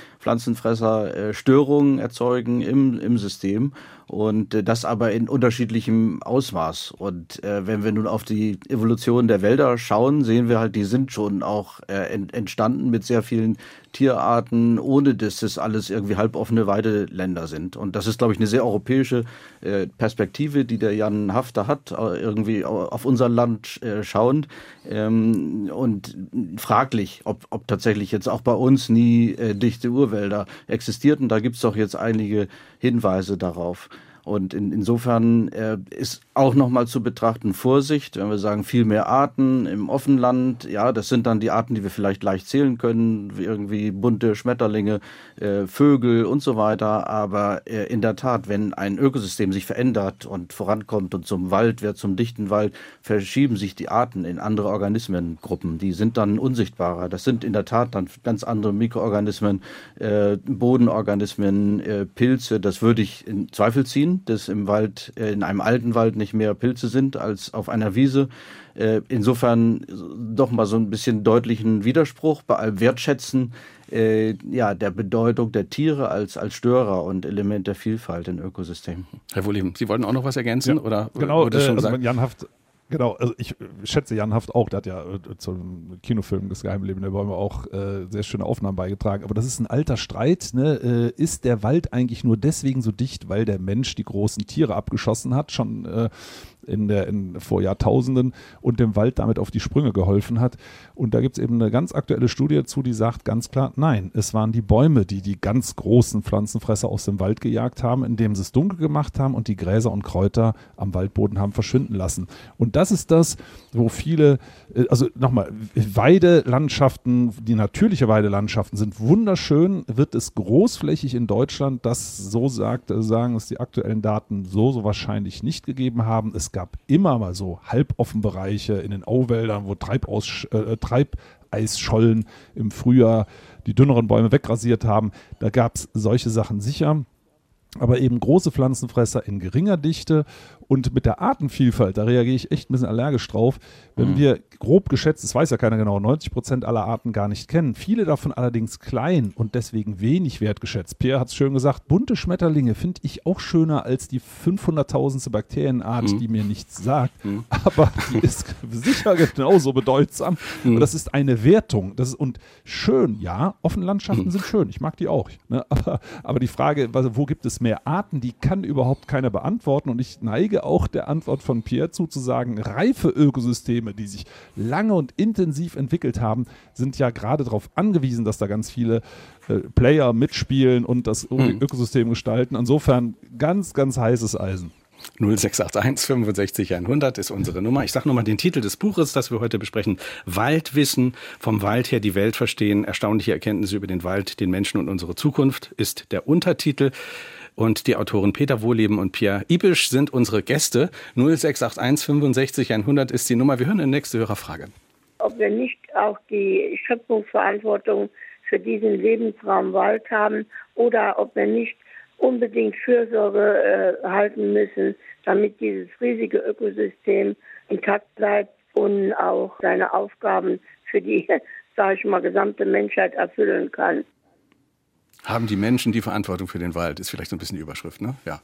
Pflanzenfresser äh, Störungen erzeugen im, im System und äh, das aber in unterschiedlichem Ausmaß. Und äh, wenn wir nun auf die Evolution der Wälder schauen, sehen wir halt, die sind schon auch äh, entstanden mit sehr vielen Tierarten, ohne dass das alles irgendwie halboffene Weideländer sind. Und das ist, glaube ich, eine sehr europäische äh, Perspektive, die der Jan Hafter hat, äh, irgendwie auf unser Land äh, schauend. Ähm, und fraglich, ob, ob tatsächlich jetzt auch bei uns nie äh, dichte Urwälder existierten. Da gibt es doch jetzt einige Hinweise darauf. Und in, insofern äh, ist auch nochmal zu betrachten Vorsicht, wenn wir sagen, viel mehr Arten im Offenland, ja, das sind dann die Arten, die wir vielleicht leicht zählen können, wie irgendwie bunte Schmetterlinge, äh, Vögel und so weiter. Aber äh, in der Tat, wenn ein Ökosystem sich verändert und vorankommt und zum Wald wird, zum dichten Wald, verschieben sich die Arten in andere Organismengruppen. Die sind dann unsichtbarer. Das sind in der Tat dann ganz andere Mikroorganismen, äh, Bodenorganismen, äh, Pilze. Das würde ich in Zweifel ziehen dass im Wald, äh, in einem alten Wald nicht mehr Pilze sind als auf einer Wiese. Äh, insofern doch mal so ein bisschen deutlichen Widerspruch bei allem Wertschätzen äh, ja, der Bedeutung der Tiere als, als Störer und Element der Vielfalt in Ökosystemen. Herr Wohleben, Sie wollten auch noch was ergänzen? Ja, oder genau, äh, also Jan Haft Genau, also ich schätze Jan Haft auch, der hat ja äh, zum Kinofilm Das Geheimleben der Bäume auch äh, sehr schöne Aufnahmen beigetragen. Aber das ist ein alter Streit. Ne? Äh, ist der Wald eigentlich nur deswegen so dicht, weil der Mensch die großen Tiere abgeschossen hat? Schon äh, in der, in, vor Jahrtausenden und dem Wald damit auf die Sprünge geholfen hat. Und da gibt es eben eine ganz aktuelle Studie dazu, die sagt ganz klar, nein, es waren die Bäume, die die ganz großen Pflanzenfresser aus dem Wald gejagt haben, indem sie es dunkel gemacht haben und die Gräser und Kräuter am Waldboden haben verschwinden lassen. Und das ist das, wo viele, äh, also nochmal, Weidelandschaften, die natürliche Weidelandschaften sind wunderschön, wird es großflächig in Deutschland, das so sagt, sagen es die aktuellen Daten so, so wahrscheinlich nicht gegeben haben. Es gab immer mal so halboffen Bereiche in den Auwäldern, wo Treibaus, äh, Treibeisschollen im Frühjahr die dünneren Bäume wegrasiert haben. Da gab es solche Sachen sicher aber eben große Pflanzenfresser in geringer Dichte und mit der Artenvielfalt, da reagiere ich echt ein bisschen allergisch drauf, wenn mhm. wir grob geschätzt, das weiß ja keiner genau, 90 Prozent aller Arten gar nicht kennen, viele davon allerdings klein und deswegen wenig wertgeschätzt. Pierre hat es schön gesagt, bunte Schmetterlinge finde ich auch schöner als die 500.000. Bakterienart, mhm. die mir nichts sagt, mhm. aber die ist sicher genauso bedeutsam mhm. und das ist eine Wertung. Das ist, und schön, ja, offene Landschaften mhm. sind schön, ich mag die auch. Ne? Aber, aber die Frage, wo gibt es mehr Arten, die kann überhaupt keiner beantworten und ich neige neige auch der Antwort von Pierre zu, zu sagen, reife Ökosysteme, die sich lange und intensiv entwickelt haben, sind ja gerade darauf angewiesen, dass da ganz viele äh, Player mitspielen und das mhm. Ökosystem gestalten. Insofern ganz, ganz heißes Eisen. 0681 65 100 ist unsere Nummer. Ich sage nochmal den Titel des Buches, das wir heute besprechen. Waldwissen, vom Wald her die Welt verstehen, erstaunliche Erkenntnisse über den Wald, den Menschen und unsere Zukunft ist der Untertitel. Und die Autoren Peter Wohleben und Pierre Ibisch sind unsere Gäste. 0681 65 100 ist die Nummer. Wir hören eine nächste Hörerfrage. Ob wir nicht auch die Schöpfungsverantwortung für diesen Lebensraum Wald haben oder ob wir nicht unbedingt Fürsorge äh, halten müssen, damit dieses riesige Ökosystem intakt bleibt und auch seine Aufgaben für die, sage ich mal, gesamte Menschheit erfüllen kann haben die Menschen die Verantwortung für den Wald, ist vielleicht so ein bisschen die Überschrift, ne? Ja.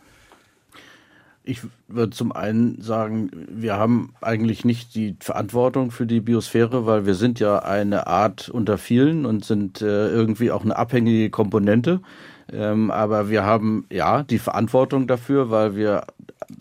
Ich würde zum einen sagen, wir haben eigentlich nicht die Verantwortung für die Biosphäre, weil wir sind ja eine Art unter vielen und sind äh, irgendwie auch eine abhängige Komponente. Ähm, aber wir haben ja die Verantwortung dafür, weil wir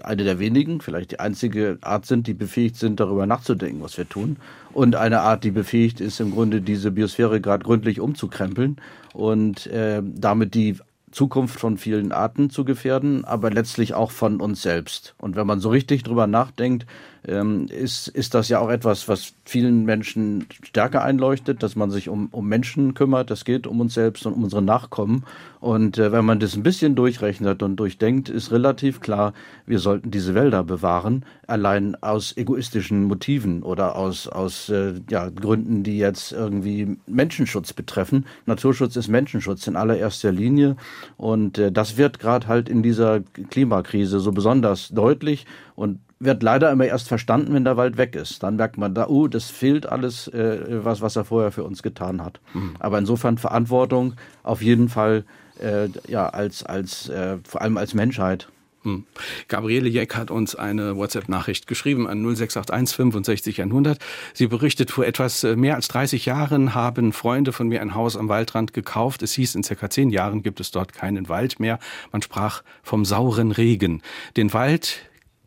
eine der wenigen, vielleicht die einzige Art sind, die befähigt sind, darüber nachzudenken, was wir tun. Und eine Art, die befähigt ist, im Grunde diese Biosphäre gerade gründlich umzukrempeln und äh, damit die Zukunft von vielen Arten zu gefährden, aber letztlich auch von uns selbst. Und wenn man so richtig drüber nachdenkt, ähm, ist, ist das ja auch etwas, was vielen Menschen stärker einleuchtet, dass man sich um, um Menschen kümmert. Das geht um uns selbst und um unsere Nachkommen. Und äh, wenn man das ein bisschen durchrechnet und durchdenkt, ist relativ klar, wir sollten diese Wälder bewahren, allein aus egoistischen Motiven oder aus, aus äh, ja, Gründen, die jetzt irgendwie Menschenschutz betreffen. Naturschutz ist Menschenschutz in allererster Linie. Und äh, das wird gerade halt in dieser Klimakrise so besonders deutlich. Und wird leider immer erst verstanden, wenn der Wald weg ist. Dann merkt man da, oh, das fehlt alles, äh, was, was er vorher für uns getan hat. Mhm. Aber insofern Verantwortung auf jeden Fall, äh, ja, als, als, äh, vor allem als Menschheit. Hm. Gabriele Jeck hat uns eine WhatsApp-Nachricht geschrieben an 0681 65 100. Sie berichtet, vor etwas äh, mehr als 30 Jahren haben Freunde von mir ein Haus am Waldrand gekauft. Es hieß, in circa zehn Jahren gibt es dort keinen Wald mehr. Man sprach vom sauren Regen. Den Wald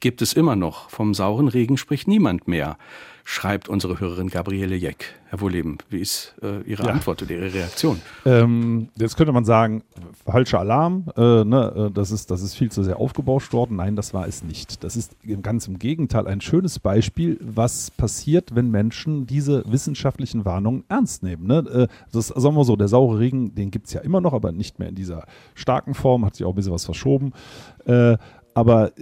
gibt es immer noch. Vom sauren Regen spricht niemand mehr, schreibt unsere Hörerin Gabriele Jeck. Herr Wohleben, wie ist äh, Ihre ja. Antwort oder Ihre Reaktion? Ähm, jetzt könnte man sagen, falscher Alarm, äh, ne, äh, das, ist, das ist viel zu sehr aufgebauscht worden. Nein, das war es nicht. Das ist ganz im Gegenteil ein schönes Beispiel, was passiert, wenn Menschen diese wissenschaftlichen Warnungen ernst nehmen. Ne? Äh, das sagen wir so, der saure Regen, den gibt es ja immer noch, aber nicht mehr in dieser starken Form, hat sich auch ein bisschen was verschoben. Äh, aber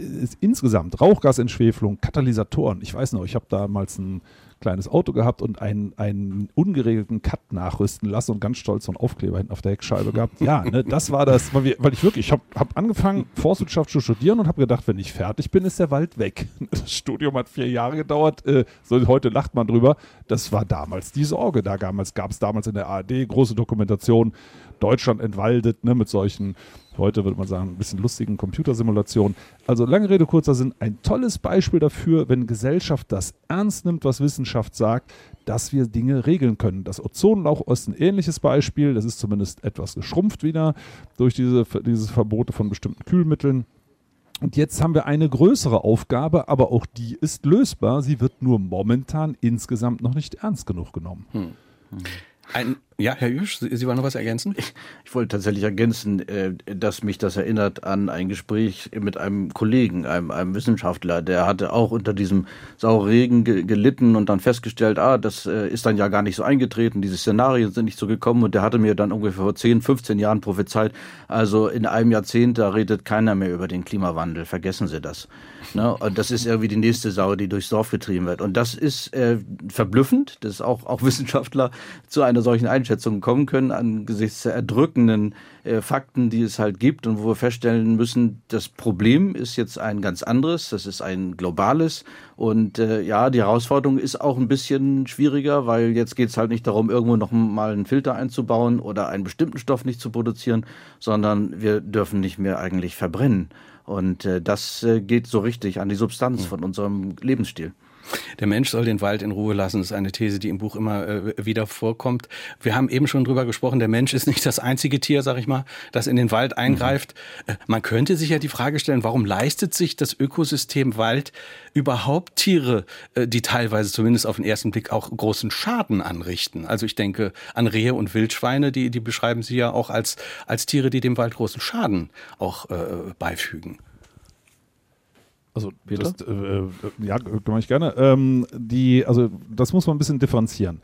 insgesamt Rauchgasentschwefelung, Katalysatoren. Ich weiß noch, ich habe damals ein kleines Auto gehabt und einen, einen ungeregelten Cut nachrüsten lassen und ganz stolz so einen Aufkleber hinten auf der Heckscheibe gehabt. Ja, ne, das war das, weil, wir, weil ich wirklich, ich habe hab angefangen, Forstwirtschaft zu studieren und habe gedacht, wenn ich fertig bin, ist der Wald weg. Das Studium hat vier Jahre gedauert, äh, so, heute lacht man drüber. Das war damals die Sorge. Da gab es damals in der ARD große Dokumentation, Deutschland entwaldet, ne, mit solchen heute würde man sagen, ein bisschen lustigen Computersimulationen. Also lange Rede, kurzer Sinn, ein tolles Beispiel dafür, wenn Gesellschaft das ernst nimmt, was Wissenschaft sagt, dass wir Dinge regeln können. Das Ozonloch ist ein ähnliches Beispiel, das ist zumindest etwas geschrumpft wieder durch diese, diese Verbote von bestimmten Kühlmitteln. Und jetzt haben wir eine größere Aufgabe, aber auch die ist lösbar. Sie wird nur momentan insgesamt noch nicht ernst genug genommen. Hm. Hm. Ein, ja, Herr Jüsch, Sie wollen noch was ergänzen? Ich, ich wollte tatsächlich ergänzen, äh, dass mich das erinnert an ein Gespräch mit einem Kollegen, einem, einem Wissenschaftler, der hatte auch unter diesem Sauregen ge gelitten und dann festgestellt, ah, das äh, ist dann ja gar nicht so eingetreten, diese Szenarien sind nicht so gekommen und der hatte mir dann ungefähr vor 10, 15 Jahren prophezeit, also in einem Jahrzehnt, da redet keiner mehr über den Klimawandel, vergessen Sie das. Ne? Und das ist irgendwie die nächste Sau, die durchs Dorf getrieben wird. Und das ist äh, verblüffend, dass auch, auch Wissenschaftler zu einer solchen Einschätzung kommen können angesichts der erdrückenden äh, Fakten, die es halt gibt und wo wir feststellen müssen, das Problem ist jetzt ein ganz anderes, das ist ein globales. Und äh, ja, die Herausforderung ist auch ein bisschen schwieriger, weil jetzt geht es halt nicht darum, irgendwo noch mal einen Filter einzubauen oder einen bestimmten Stoff nicht zu produzieren, sondern wir dürfen nicht mehr eigentlich verbrennen. Und äh, das äh, geht so richtig an die Substanz hm. von unserem Lebensstil. Der Mensch soll den Wald in Ruhe lassen. Ist eine These, die im Buch immer äh, wieder vorkommt. Wir haben eben schon drüber gesprochen, der Mensch ist nicht das einzige Tier, sag ich mal, das in den Wald eingreift. Mhm. Man könnte sich ja die Frage stellen, warum leistet sich das Ökosystem Wald überhaupt Tiere, äh, die teilweise zumindest auf den ersten Blick auch großen Schaden anrichten? Also ich denke an Rehe und Wildschweine, die, die beschreiben Sie ja auch als, als Tiere, die dem Wald großen Schaden auch äh, beifügen. Also das, äh, äh, ja, mache ich gerne. Ähm, die, also das muss man ein bisschen differenzieren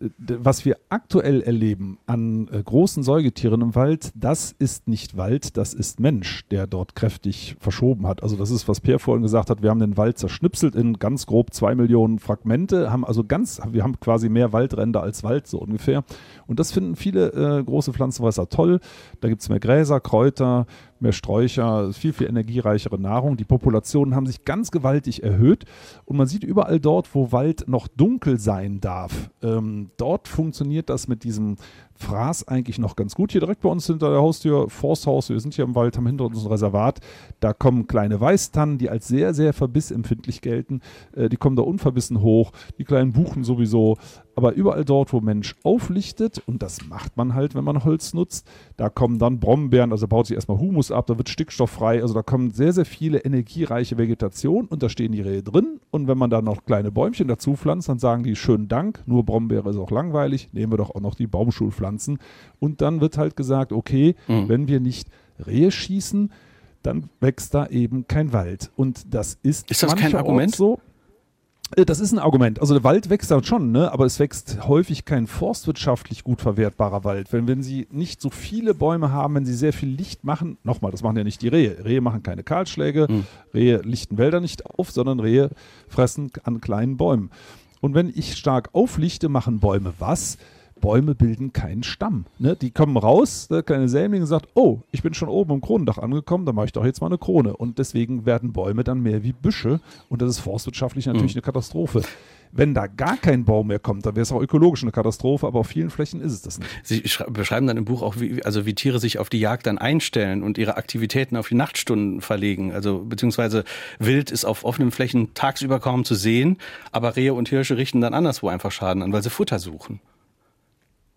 was wir aktuell erleben an äh, großen Säugetieren im Wald, das ist nicht Wald, das ist Mensch, der dort kräftig verschoben hat. Also das ist, was Per vorhin gesagt hat, wir haben den Wald zerschnipselt in ganz grob zwei Millionen Fragmente, haben also ganz, wir haben quasi mehr Waldränder als Wald, so ungefähr. Und das finden viele äh, große Pflanzenfresser toll. Da gibt es mehr Gräser, Kräuter, mehr Sträucher, viel, viel energiereichere Nahrung. Die Populationen haben sich ganz gewaltig erhöht und man sieht überall dort, wo Wald noch dunkel sein darf, ähm, dort funktioniert das mit diesem Fraß eigentlich noch ganz gut. Hier direkt bei uns hinter der Haustür, Forsthaus, wir sind hier im Wald, haben hinter uns ein Reservat. Da kommen kleine Weißtannen, die als sehr, sehr verbissempfindlich gelten. Äh, die kommen da unverbissen hoch. Die kleinen Buchen sowieso. aber überall dort, wo Mensch auflichtet, und das macht man halt, wenn man Holz nutzt, da kommen dann Brombeeren, also baut sich erstmal Humus ab, da wird Stickstoff frei, also da kommen sehr, sehr viele energiereiche Vegetation und da stehen die Rehe drin. Und wenn man da noch kleine Bäumchen dazu pflanzt, dann sagen die schönen Dank, nur Brombeere ist auch langweilig, nehmen wir doch auch noch die Baumschulpflanzen. Und dann wird halt gesagt, okay, mhm. wenn wir nicht Rehe schießen, dann wächst da eben kein Wald. Und das ist, ist das kein Argument so. Äh, das ist ein Argument. Also der Wald wächst dann schon, ne? aber es wächst häufig kein forstwirtschaftlich gut verwertbarer Wald. Wenn, wenn Sie nicht so viele Bäume haben, wenn Sie sehr viel Licht machen, nochmal, das machen ja nicht die Rehe. Rehe machen keine Kahlschläge, hm. Rehe lichten Wälder nicht auf, sondern Rehe fressen an kleinen Bäumen. Und wenn ich stark auflichte, machen Bäume was? Bäume bilden keinen Stamm. Ne? Die kommen raus, der kleine Sämling sagt, oh, ich bin schon oben im Kronendach angekommen, da mache ich doch jetzt mal eine Krone. Und deswegen werden Bäume dann mehr wie Büsche und das ist forstwirtschaftlich natürlich mhm. eine Katastrophe. Wenn da gar kein Baum mehr kommt, dann wäre es auch ökologisch eine Katastrophe, aber auf vielen Flächen ist es das nicht. Sie beschreiben dann im Buch auch, wie, also wie Tiere sich auf die Jagd dann einstellen und ihre Aktivitäten auf die Nachtstunden verlegen. Also beziehungsweise Wild ist auf offenen Flächen tagsüber kaum zu sehen, aber Rehe und Hirsche richten dann anderswo einfach Schaden an, weil sie Futter suchen.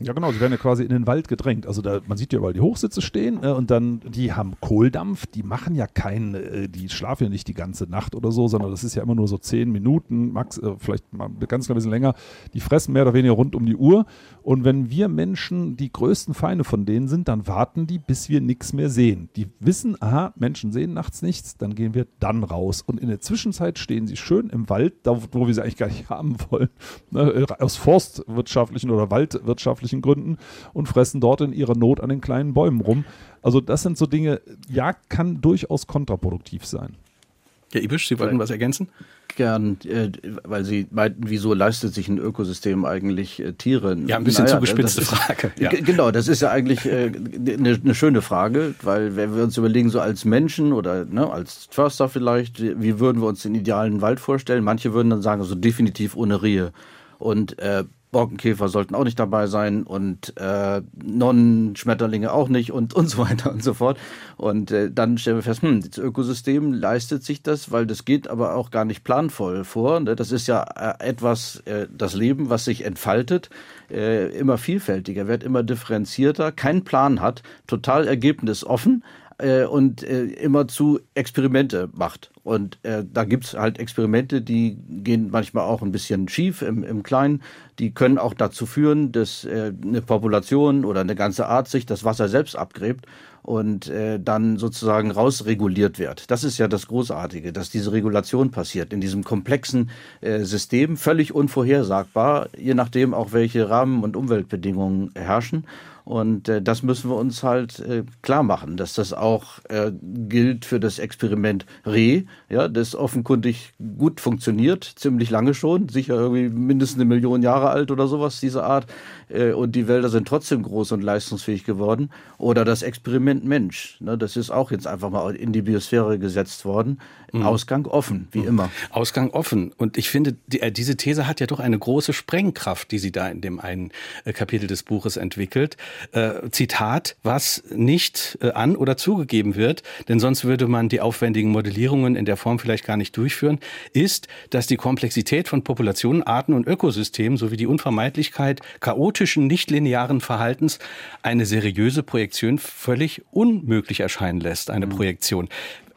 Ja, genau, sie werden ja quasi in den Wald gedrängt. Also da, man sieht ja überall die Hochsitze stehen äh, und dann, die haben Kohldampf, die machen ja keinen, äh, die schlafen ja nicht die ganze Nacht oder so, sondern das ist ja immer nur so zehn Minuten, max, äh, vielleicht mal ganz klein bisschen länger. Die fressen mehr oder weniger rund um die Uhr. Und wenn wir Menschen die größten Feinde von denen sind, dann warten die, bis wir nichts mehr sehen. Die wissen, aha, Menschen sehen nachts nichts, dann gehen wir dann raus. Und in der Zwischenzeit stehen sie schön im Wald, da wo wir sie eigentlich gar nicht haben wollen, ne, aus forstwirtschaftlichen oder waldwirtschaftlichen wirtschaftlichen Gründen und fressen dort in ihrer Not an den kleinen Bäumen rum. Also das sind so Dinge, Jagd kann durchaus kontraproduktiv sein. Ja, Ibisch, Sie wollten was ergänzen? Gern, äh, weil Sie meinten, wieso leistet sich ein Ökosystem eigentlich äh, Tiere? Ja, ein bisschen naja, zugespitzte ist, Frage. Ja. Genau, das ist ja eigentlich äh, eine, eine schöne Frage, weil wenn wir uns überlegen, so als Menschen oder ne, als Förster vielleicht, wie würden wir uns den idealen Wald vorstellen? Manche würden dann sagen, so definitiv ohne Rehe. Und äh, Borkenkäfer sollten auch nicht dabei sein und äh, Nonnenschmetterlinge auch nicht und, und so weiter und so fort. Und äh, dann stellen wir fest, hm, das Ökosystem leistet sich das, weil das geht aber auch gar nicht planvoll vor. Ne? Das ist ja äh, etwas, äh, das Leben, was sich entfaltet, äh, immer vielfältiger, wird immer differenzierter, keinen Plan hat, total ergebnisoffen, äh, und äh, immer zu Experimente macht. Und äh, da gibt's halt Experimente, die gehen manchmal auch ein bisschen schief im, im Kleinen. Die können auch dazu führen, dass äh, eine Population oder eine ganze Art sich das Wasser selbst abgräbt und äh, dann sozusagen rausreguliert wird. Das ist ja das Großartige, dass diese Regulation passiert in diesem komplexen äh, System, völlig unvorhersagbar, je nachdem auch welche Rahmen- und Umweltbedingungen herrschen. Und äh, das müssen wir uns halt äh, klar machen, dass das auch äh, gilt für das Experiment Reh, ja, das offenkundig gut funktioniert, ziemlich lange schon, sicher irgendwie mindestens eine Million Jahre alt oder sowas, diese Art. Äh, und die Wälder sind trotzdem groß und leistungsfähig geworden. Oder das Experiment Mensch, ne, das ist auch jetzt einfach mal in die Biosphäre gesetzt worden. Mhm. Ausgang offen, wie mhm. immer. Ausgang offen. Und ich finde, die, äh, diese These hat ja doch eine große Sprengkraft, die sie da in dem einen äh, Kapitel des Buches entwickelt äh, Zitat, was nicht äh, an oder zugegeben wird, denn sonst würde man die aufwendigen Modellierungen in der Form vielleicht gar nicht durchführen, ist, dass die Komplexität von Populationen, Arten und Ökosystemen sowie die Unvermeidlichkeit chaotischen, nichtlinearen Verhaltens eine seriöse Projektion völlig unmöglich erscheinen lässt, eine mhm. Projektion.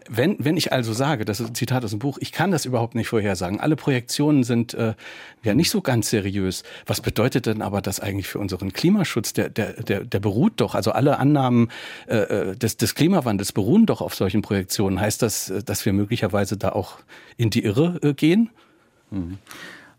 Wenn, wenn ich also sage, das ist ein Zitat aus dem Buch, ich kann das überhaupt nicht vorhersagen. Alle Projektionen sind äh, ja nicht so ganz seriös. Was bedeutet denn aber das eigentlich für unseren Klimaschutz? Der, der, der, der beruht doch, also alle Annahmen äh, äh des, des Klimawandels beruhen doch auf solchen Projektionen. Heißt das, äh, dass wir möglicherweise da auch in die Irre äh, gehen? Mhm.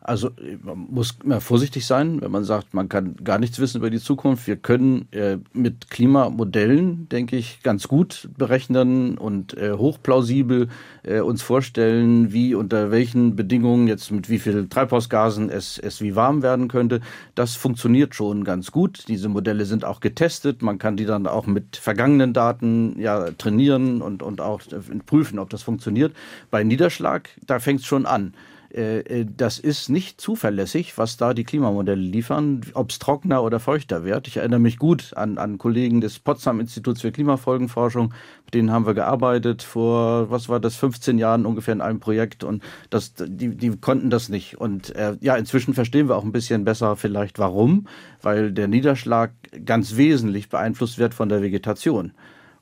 Also man muss immer vorsichtig sein, wenn man sagt, man kann gar nichts wissen über die Zukunft. Wir können äh, mit Klimamodellen, denke ich, ganz gut berechnen und äh, hochplausibel äh, uns vorstellen, wie unter welchen Bedingungen jetzt mit wie viel Treibhausgasen es, es wie warm werden könnte. Das funktioniert schon ganz gut. Diese Modelle sind auch getestet. Man kann die dann auch mit vergangenen Daten ja trainieren und, und auch prüfen, ob das funktioniert. Bei Niederschlag, da fängt es schon an Äh, äh, das ist nicht zuverlässig, was da die Klimamodelle liefern, ob es trockener oder feuchter wird. Ich erinnere mich gut an, an Kollegen des Potsdam Instituts für Klimafolgenforschung, mit denen haben wir gearbeitet vor, was war das, 15 Jahren ungefähr in einem Projekt und das, die, die konnten das nicht. Und äh, ja, inzwischen verstehen wir auch ein bisschen besser vielleicht warum, weil der Niederschlag ganz wesentlich beeinflusst wird von der Vegetation.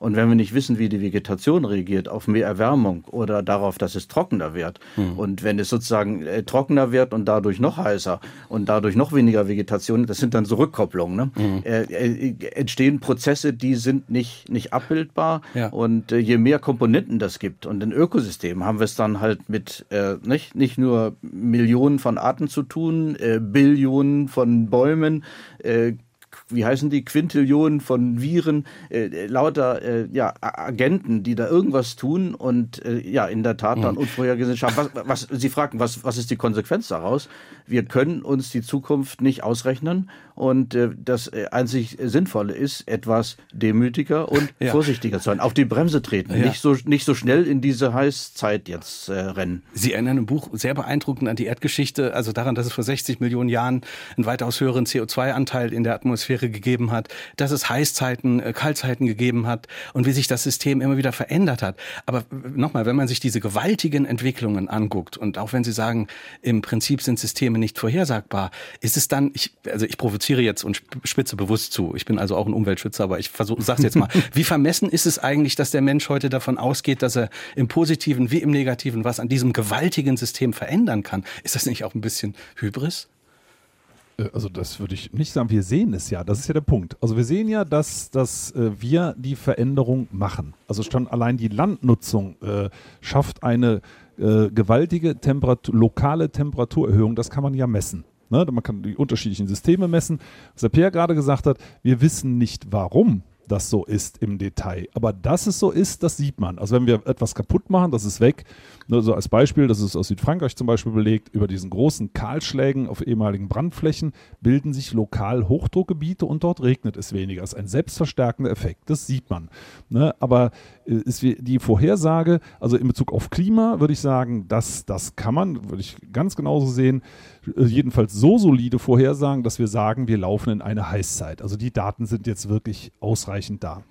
Und wenn wir nicht wissen, wie die Vegetation reagiert auf mehr Erwärmung oder darauf, dass es trockener wird, mhm. und wenn es sozusagen äh, trockener wird und dadurch noch heißer und dadurch noch weniger Vegetation, das sind dann so Rückkopplungen, ne? Mhm. Äh, äh, entstehen Prozesse, die sind nicht, nicht abbildbar. Ja. Und äh, je mehr Komponenten das gibt und in Ökosystemen haben wir es dann halt mit äh, nicht, nicht nur Millionen von Arten zu tun, äh, Billionen von Bäumen, wie heißen die, Quintillionen von Viren, äh, lauter äh, ja, Agenten, die da irgendwas tun und äh, ja, in der Tat dann mhm. unvorhergesehen schaffen. Was, was, Sie fragen, was, was ist die Konsequenz daraus? Wir können uns die Zukunft nicht ausrechnen und äh, das äh, einzig Sinnvolle ist, etwas demütiger und ja. vorsichtiger zu sein. Auf die Bremse treten, ja. nicht, so, nicht so schnell in diese Heißzeit jetzt äh, rennen. Sie erinnern im Buch sehr beeindruckend an die Erdgeschichte, also daran, dass es vor 60 Millionen Jahren einen weitaus höheren CO2-Anteil in der Atmosphäre gegeben hat, dass es Heißzeiten, äh, Kaltzeiten gegeben hat und wie sich das System immer wieder verändert hat. Aber nochmal, wenn man sich diese gewaltigen Entwicklungen anguckt und auch wenn Sie sagen, im Prinzip sind Systeme nicht vorhersagbar, ist es dann, ich, also ich provoziere provoziere jetzt und spitze bewusst zu. Ich bin also auch ein Umweltschützer, aber ich versuche, sag's jetzt mal. Wie vermessen ist es eigentlich, dass der Mensch heute davon ausgeht, dass er im Positiven wie im Negativen was an diesem gewaltigen System verändern kann? Ist das nicht auch ein bisschen Hybris? Äh, also das würde ich nicht sagen. Wir sehen es ja. Das ist ja der Punkt. Also wir sehen ja, dass, dass äh, wir die Veränderung machen. Also schon allein die Landnutzung äh, schafft eine äh, gewaltige Temperatur, lokale Temperaturerhöhung. Das kann man ja messen. Ne? Man kann die unterschiedlichen Systeme messen. Was der Pierre gerade gesagt hat, wir wissen nicht warum das so ist im Detail. Aber dass es so ist, das sieht man. Also wenn wir etwas kaputt machen, das ist weg. Nur so als Beispiel, das ist aus Südfrankreich zum Beispiel belegt, über diesen großen Kahlschlägen auf ehemaligen Brandflächen bilden sich lokal Hochdruckgebiete und dort regnet es weniger. Das ist ein selbstverstärkender Effekt, das sieht man. Ne? Aber ist die Vorhersage, also in Bezug auf Klima, würde ich sagen, das, das kann man, würde ich ganz genauso sehen, äh, jedenfalls so solide vorhersagen, dass wir sagen, wir laufen in eine Heißzeit. Also die Daten sind jetzt wirklich ausreichend da.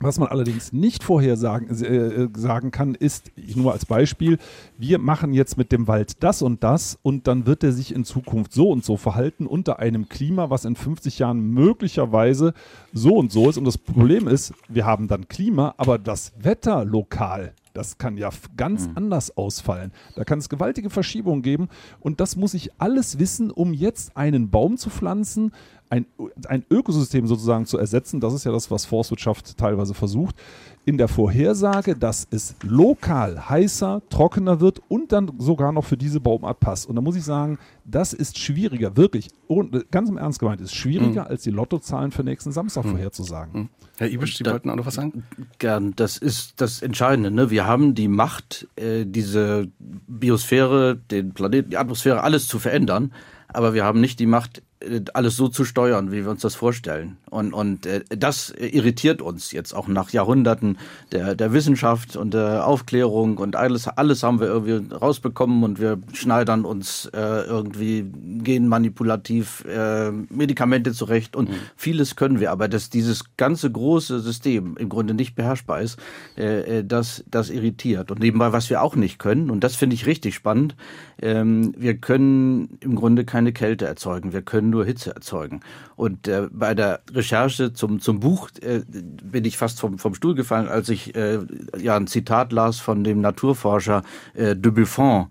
Was man allerdings nicht vorhersagen äh, sagen kann, ist, nur als Beispiel, wir machen jetzt mit dem Wald das und das und dann wird er sich in Zukunft so und so verhalten unter einem Klima, was in 50 Jahren möglicherweise so und so ist. Und das Problem ist, wir haben dann Klima, aber das Wetter lokal das kann ja ganz mhm. anders ausfallen. Da kann es gewaltige Verschiebungen geben und das muss ich alles wissen, um jetzt einen Baum zu pflanzen, ein, ein Ökosystem sozusagen zu ersetzen. Das ist ja das, was Forstwirtschaft teilweise versucht. In der Vorhersage, dass es lokal heißer, trockener wird und dann sogar noch für diese Baumart passt. Und da muss ich sagen, das ist schwieriger, wirklich, und ganz im Ernst gemeint, ist schwieriger, mhm. als die Lottozahlen für nächsten Samstag mhm. vorherzusagen. Mhm. Herr Ibisch, Sie da, wollten auch noch was sagen? Gern, das ist das Entscheidende. Ne? Wir haben die Macht, äh, diese Biosphäre, den Planeten, die Atmosphäre, alles zu verändern aber wir haben nicht die Macht, alles so zu steuern, wie wir uns das vorstellen. Und, und äh, das irritiert uns jetzt auch nach Jahrhunderten der, der Wissenschaft und der Aufklärung und alles, alles haben wir irgendwie rausbekommen und wir schneidern uns äh, irgendwie genmanipulativ äh, Medikamente zurecht und mhm. vieles können wir, aber dass dieses ganze große System im Grunde nicht beherrschbar ist, äh, äh das, das irritiert. Und nebenbei, was wir auch nicht können, und das finde ich richtig spannend, ähm, wir können im Grunde keine Kälte erzeugen, wir können nur Hitze erzeugen. Und äh, bei der Recherche zum, zum Buch äh, bin ich fast vom, vom Stuhl gefallen, als ich äh, ja ein Zitat las von dem Naturforscher äh, de Buffon,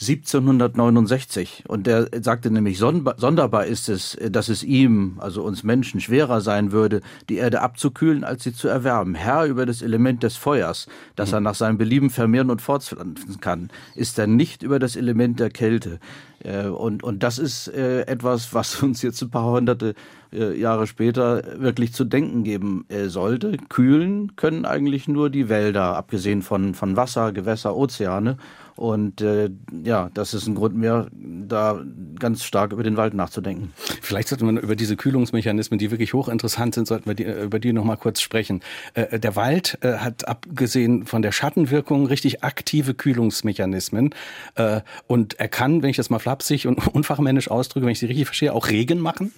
1769. Und der sagte nämlich, sonderbar ist es, dass es ihm, also uns Menschen, schwerer sein würde, die Erde abzukühlen, als sie zu erwärmen. Herr über das Element des Feuers, das er nach seinem Belieben vermehren und fortpflanzen kann, ist er nicht über das Element der Kälte. Äh, und, und das ist äh, etwas, was uns jetzt ein paar hunderte äh, Jahre später wirklich zu denken geben sollte. Kühlen können eigentlich nur die Wälder, abgesehen von, von Wasser, Gewässer, Ozeane. Und äh, ja, das ist ein Grund mehr, da ganz stark über den Wald nachzudenken. Vielleicht sollten wir über diese Kühlungsmechanismen, die wirklich hochinteressant sind, sollten wir die, über die noch mal kurz sprechen. Äh, der Wald äh, hat abgesehen von der Schattenwirkung richtig aktive Kühlungsmechanismen äh, und er kann, wenn ich das mal flapsig und unfachmännisch ausdrücke, wenn ich sie richtig verstehe, auch Regen machen.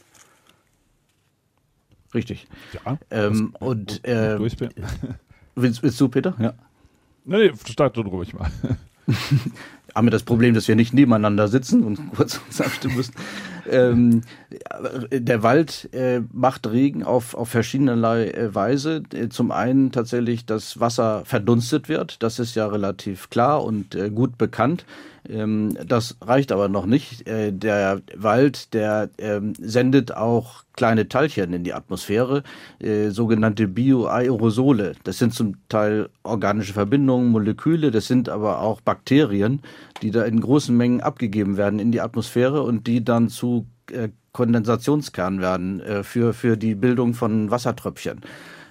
Richtig. Ja. Ähm, und äh, willst, willst, du, Peter? Ja. Nee, start du ruhig mal. haben wir das Problem, dass wir nicht nebeneinander sitzen und kurz uns abstimmen müssen. Ähm, der Wald äh, macht Regen auf, auf verschiedenerlei äh, Weise. Äh, zum einen tatsächlich, dass Wasser verdunstet wird. Das ist ja relativ klar und äh, gut bekannt. Ähm, das reicht aber noch nicht. Äh, der Wald, der ähm, sendet auch kleine Teilchen in die Atmosphäre, äh, sogenannte Bioaerosole. Das sind zum Teil organische Verbindungen, Moleküle, das sind aber auch Bakterien, die da in großen Mengen abgegeben werden in die Atmosphäre und die dann zu äh, Kondensationskernen werden für, für die Bildung von Wassertröpfchen.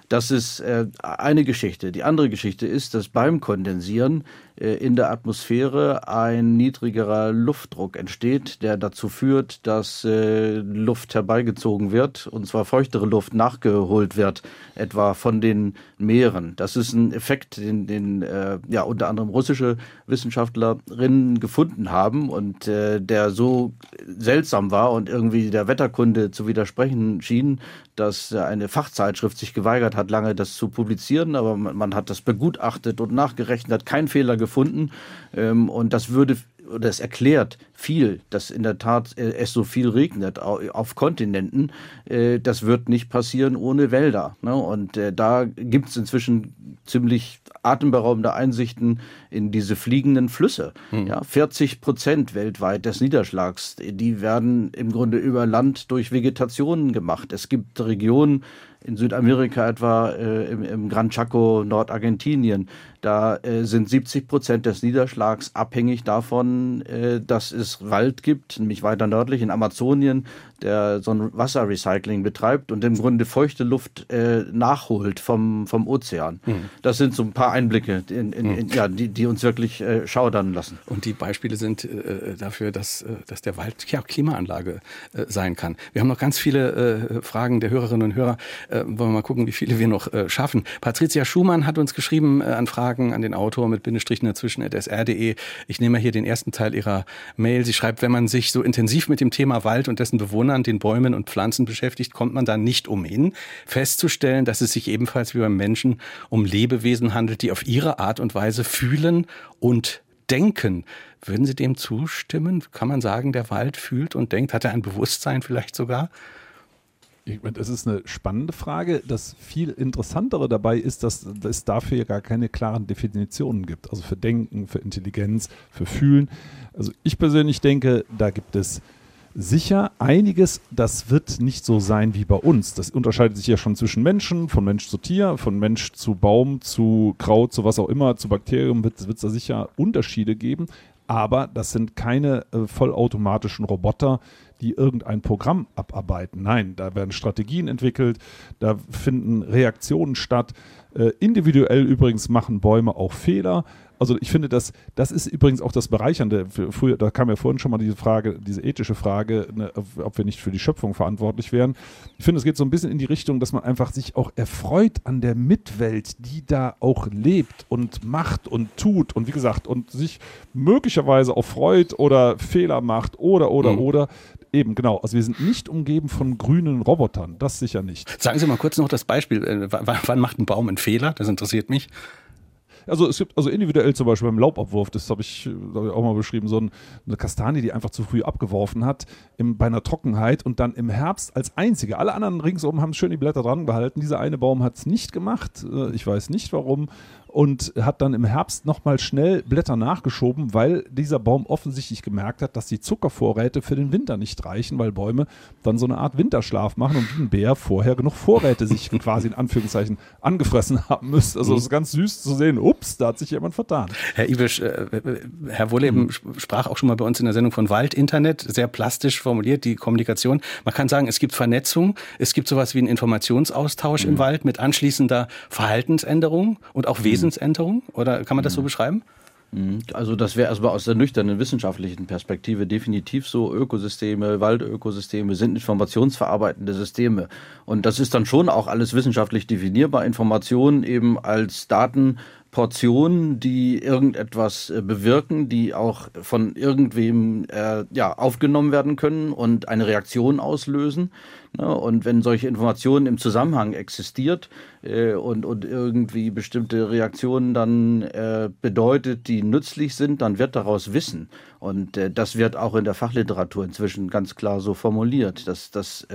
Das ist eine Geschichte. Die andere Geschichte ist, dass beim Kondensieren in der Atmosphäre ein niedrigerer Luftdruck entsteht, der dazu führt, dass äh, Luft herbeigezogen wird, und zwar feuchtere Luft nachgeholt wird, etwa von den Meeren. Das ist ein Effekt, den, den äh, ja unter anderem russische Wissenschaftlerinnen gefunden haben und äh, der so seltsam war und irgendwie der Wetterkunde zu widersprechen schien, dass eine Fachzeitschrift sich geweigert hat, lange das zu publizieren, aber man, hat das begutachtet und nachgerechnet, keinen Fehler gefunden. Ähm, und das würde es erklärt viel, dass in der Tat äh, es so viel regnet auf Kontinenten. Äh, das wird nicht passieren ohne Wälder. Ne? Und äh, da gibt es inzwischen ziemlich atemberaubende Einsichten in diese fliegenden Flüsse. Hm. Ja, 40 Prozent weltweit des Niederschlags, die werden im Grunde über Land durch Vegetation gemacht. Es gibt Regionen, in Südamerika etwa äh, im, im Gran Chaco, Nordargentinien, da äh, sind 70 Prozent des Niederschlags abhängig davon, äh, dass es Wald gibt, nämlich weiter nördlich in Amazonien, der so ein Wasserrecycling betreibt und im Grunde feuchte Luft äh, nachholt vom, vom Ozean. Mhm. Das sind so ein paar Einblicke, in, in, in, mhm. ja, die, die uns wirklich äh, schaudern lassen. Und die Beispiele sind äh, dafür, dass, äh, dass der Wald ja, Klimaanlage äh, sein kann. Wir haben noch ganz viele Fragen der Hörerinnen und Hörer. wollen wir mal gucken, wie viele wir noch schaffen. Patricia Schumann hat uns geschrieben an Fragen Fragen an den Autor mit Bindestrichen dazwischen sr.de. Ich nehme hier den ersten Teil ihrer Mail. Sie schreibt, wenn man sich so intensiv mit dem Thema Wald und dessen Bewohnern, den Bäumen und Pflanzen beschäftigt, kommt man da nicht umhin, festzustellen, dass es sich ebenfalls wie beim Menschen um Lebewesen handelt, die auf ihre Art und Weise fühlen und denken. Würden Sie dem zustimmen? Kann man sagen, der Wald fühlt und denkt? Hat er ein Bewusstsein vielleicht sogar? Ich meine, das ist eine spannende Frage. Das viel Interessantere dabei ist, dass es dafür ja gar keine klaren Definitionen gibt. Also für Denken, für Intelligenz, für Fühlen. Also ich persönlich denke, da gibt es sicher einiges, das wird nicht so sein wie bei uns. Das unterscheidet sich ja schon zwischen Menschen, von Mensch zu Tier, von Mensch zu Baum, zu Kraut, zu was auch immer, zu Bakterium wird es da sicher Unterschiede geben. Aber das sind keine äh, vollautomatischen Roboter, die irgendein Programm abarbeiten. Nein, da werden Strategien entwickelt, da finden Reaktionen statt. Äh, individuell übrigens machen Bäume auch Fehler. Also ich finde, das, das ist übrigens auch das Bereichernde. Früher, da kam ja vorhin schon mal diese Frage, diese ethische Frage, ne, ob wir nicht für die Schöpfung verantwortlich wären. Ich finde, es geht so ein bisschen in die Richtung, dass man einfach sich auch erfreut an der Mitwelt, die da auch lebt und macht und tut und wie gesagt, und sich möglicherweise auch freut oder Fehler macht oder, oder, mhm. oder. Eben, genau. Also wir sind nicht umgeben von grünen Robotern. Das sicher nicht. Sagen Sie mal kurz noch das Beispiel. Äh, wann macht ein Baum einen Fehler? Das interessiert mich. Also es gibt also individuell zum Beispiel beim Laubabwurf, das habe ich, hab ich, auch mal beschrieben, so ein, eine Kastanie, die einfach zu früh abgeworfen hat im, bei einer Trockenheit und dann im Herbst als einzige. Alle anderen ringsum haben schön die Blätter dran behalten. Dieser eine Baum hat es nicht gemacht. Äh, ich weiß nicht warum und hat dann im Herbst nochmal schnell Blätter nachgeschoben, weil dieser Baum offensichtlich gemerkt hat, dass die Zuckervorräte für den Winter nicht reichen, weil Bäume dann so eine Art Winterschlaf machen und wie ein Bär vorher genug Vorräte sich quasi in Anführungszeichen angefressen haben müsste. Also es ist ganz süß zu sehen, ups, da hat sich jemand vertan. Herr Iwisch, äh, Herr Wohleben mhm. sprach auch schon mal bei uns in der Sendung von Wald-Internet, sehr plastisch formuliert, die Kommunikation. Man kann sagen, es gibt Vernetzung, es gibt sowas wie einen Informationsaustausch mhm. im Wald mit anschließender Verhaltensänderung und auch Wesen Wesensänderung? Oder kann man das so mhm. beschreiben? Mhm. Also das wäre erstmal aus der nüchternen wissenschaftlichen Perspektive definitiv so. Ökosysteme, Waldökosysteme sind informationsverarbeitende Systeme. Und das ist dann schon auch alles wissenschaftlich definierbar. Informationen eben als Daten Portionen, die irgendetwas äh, bewirken, die auch von irgendwem äh, ja, aufgenommen werden können und eine Reaktion auslösen. Ne? Und wenn solche Informationen im Zusammenhang existiert äh, und, und irgendwie bestimmte Reaktionen dann äh, bedeutet, die nützlich sind, dann wird daraus Wissen. Und äh, das wird auch in der Fachliteratur inzwischen ganz klar so formuliert, dass, dass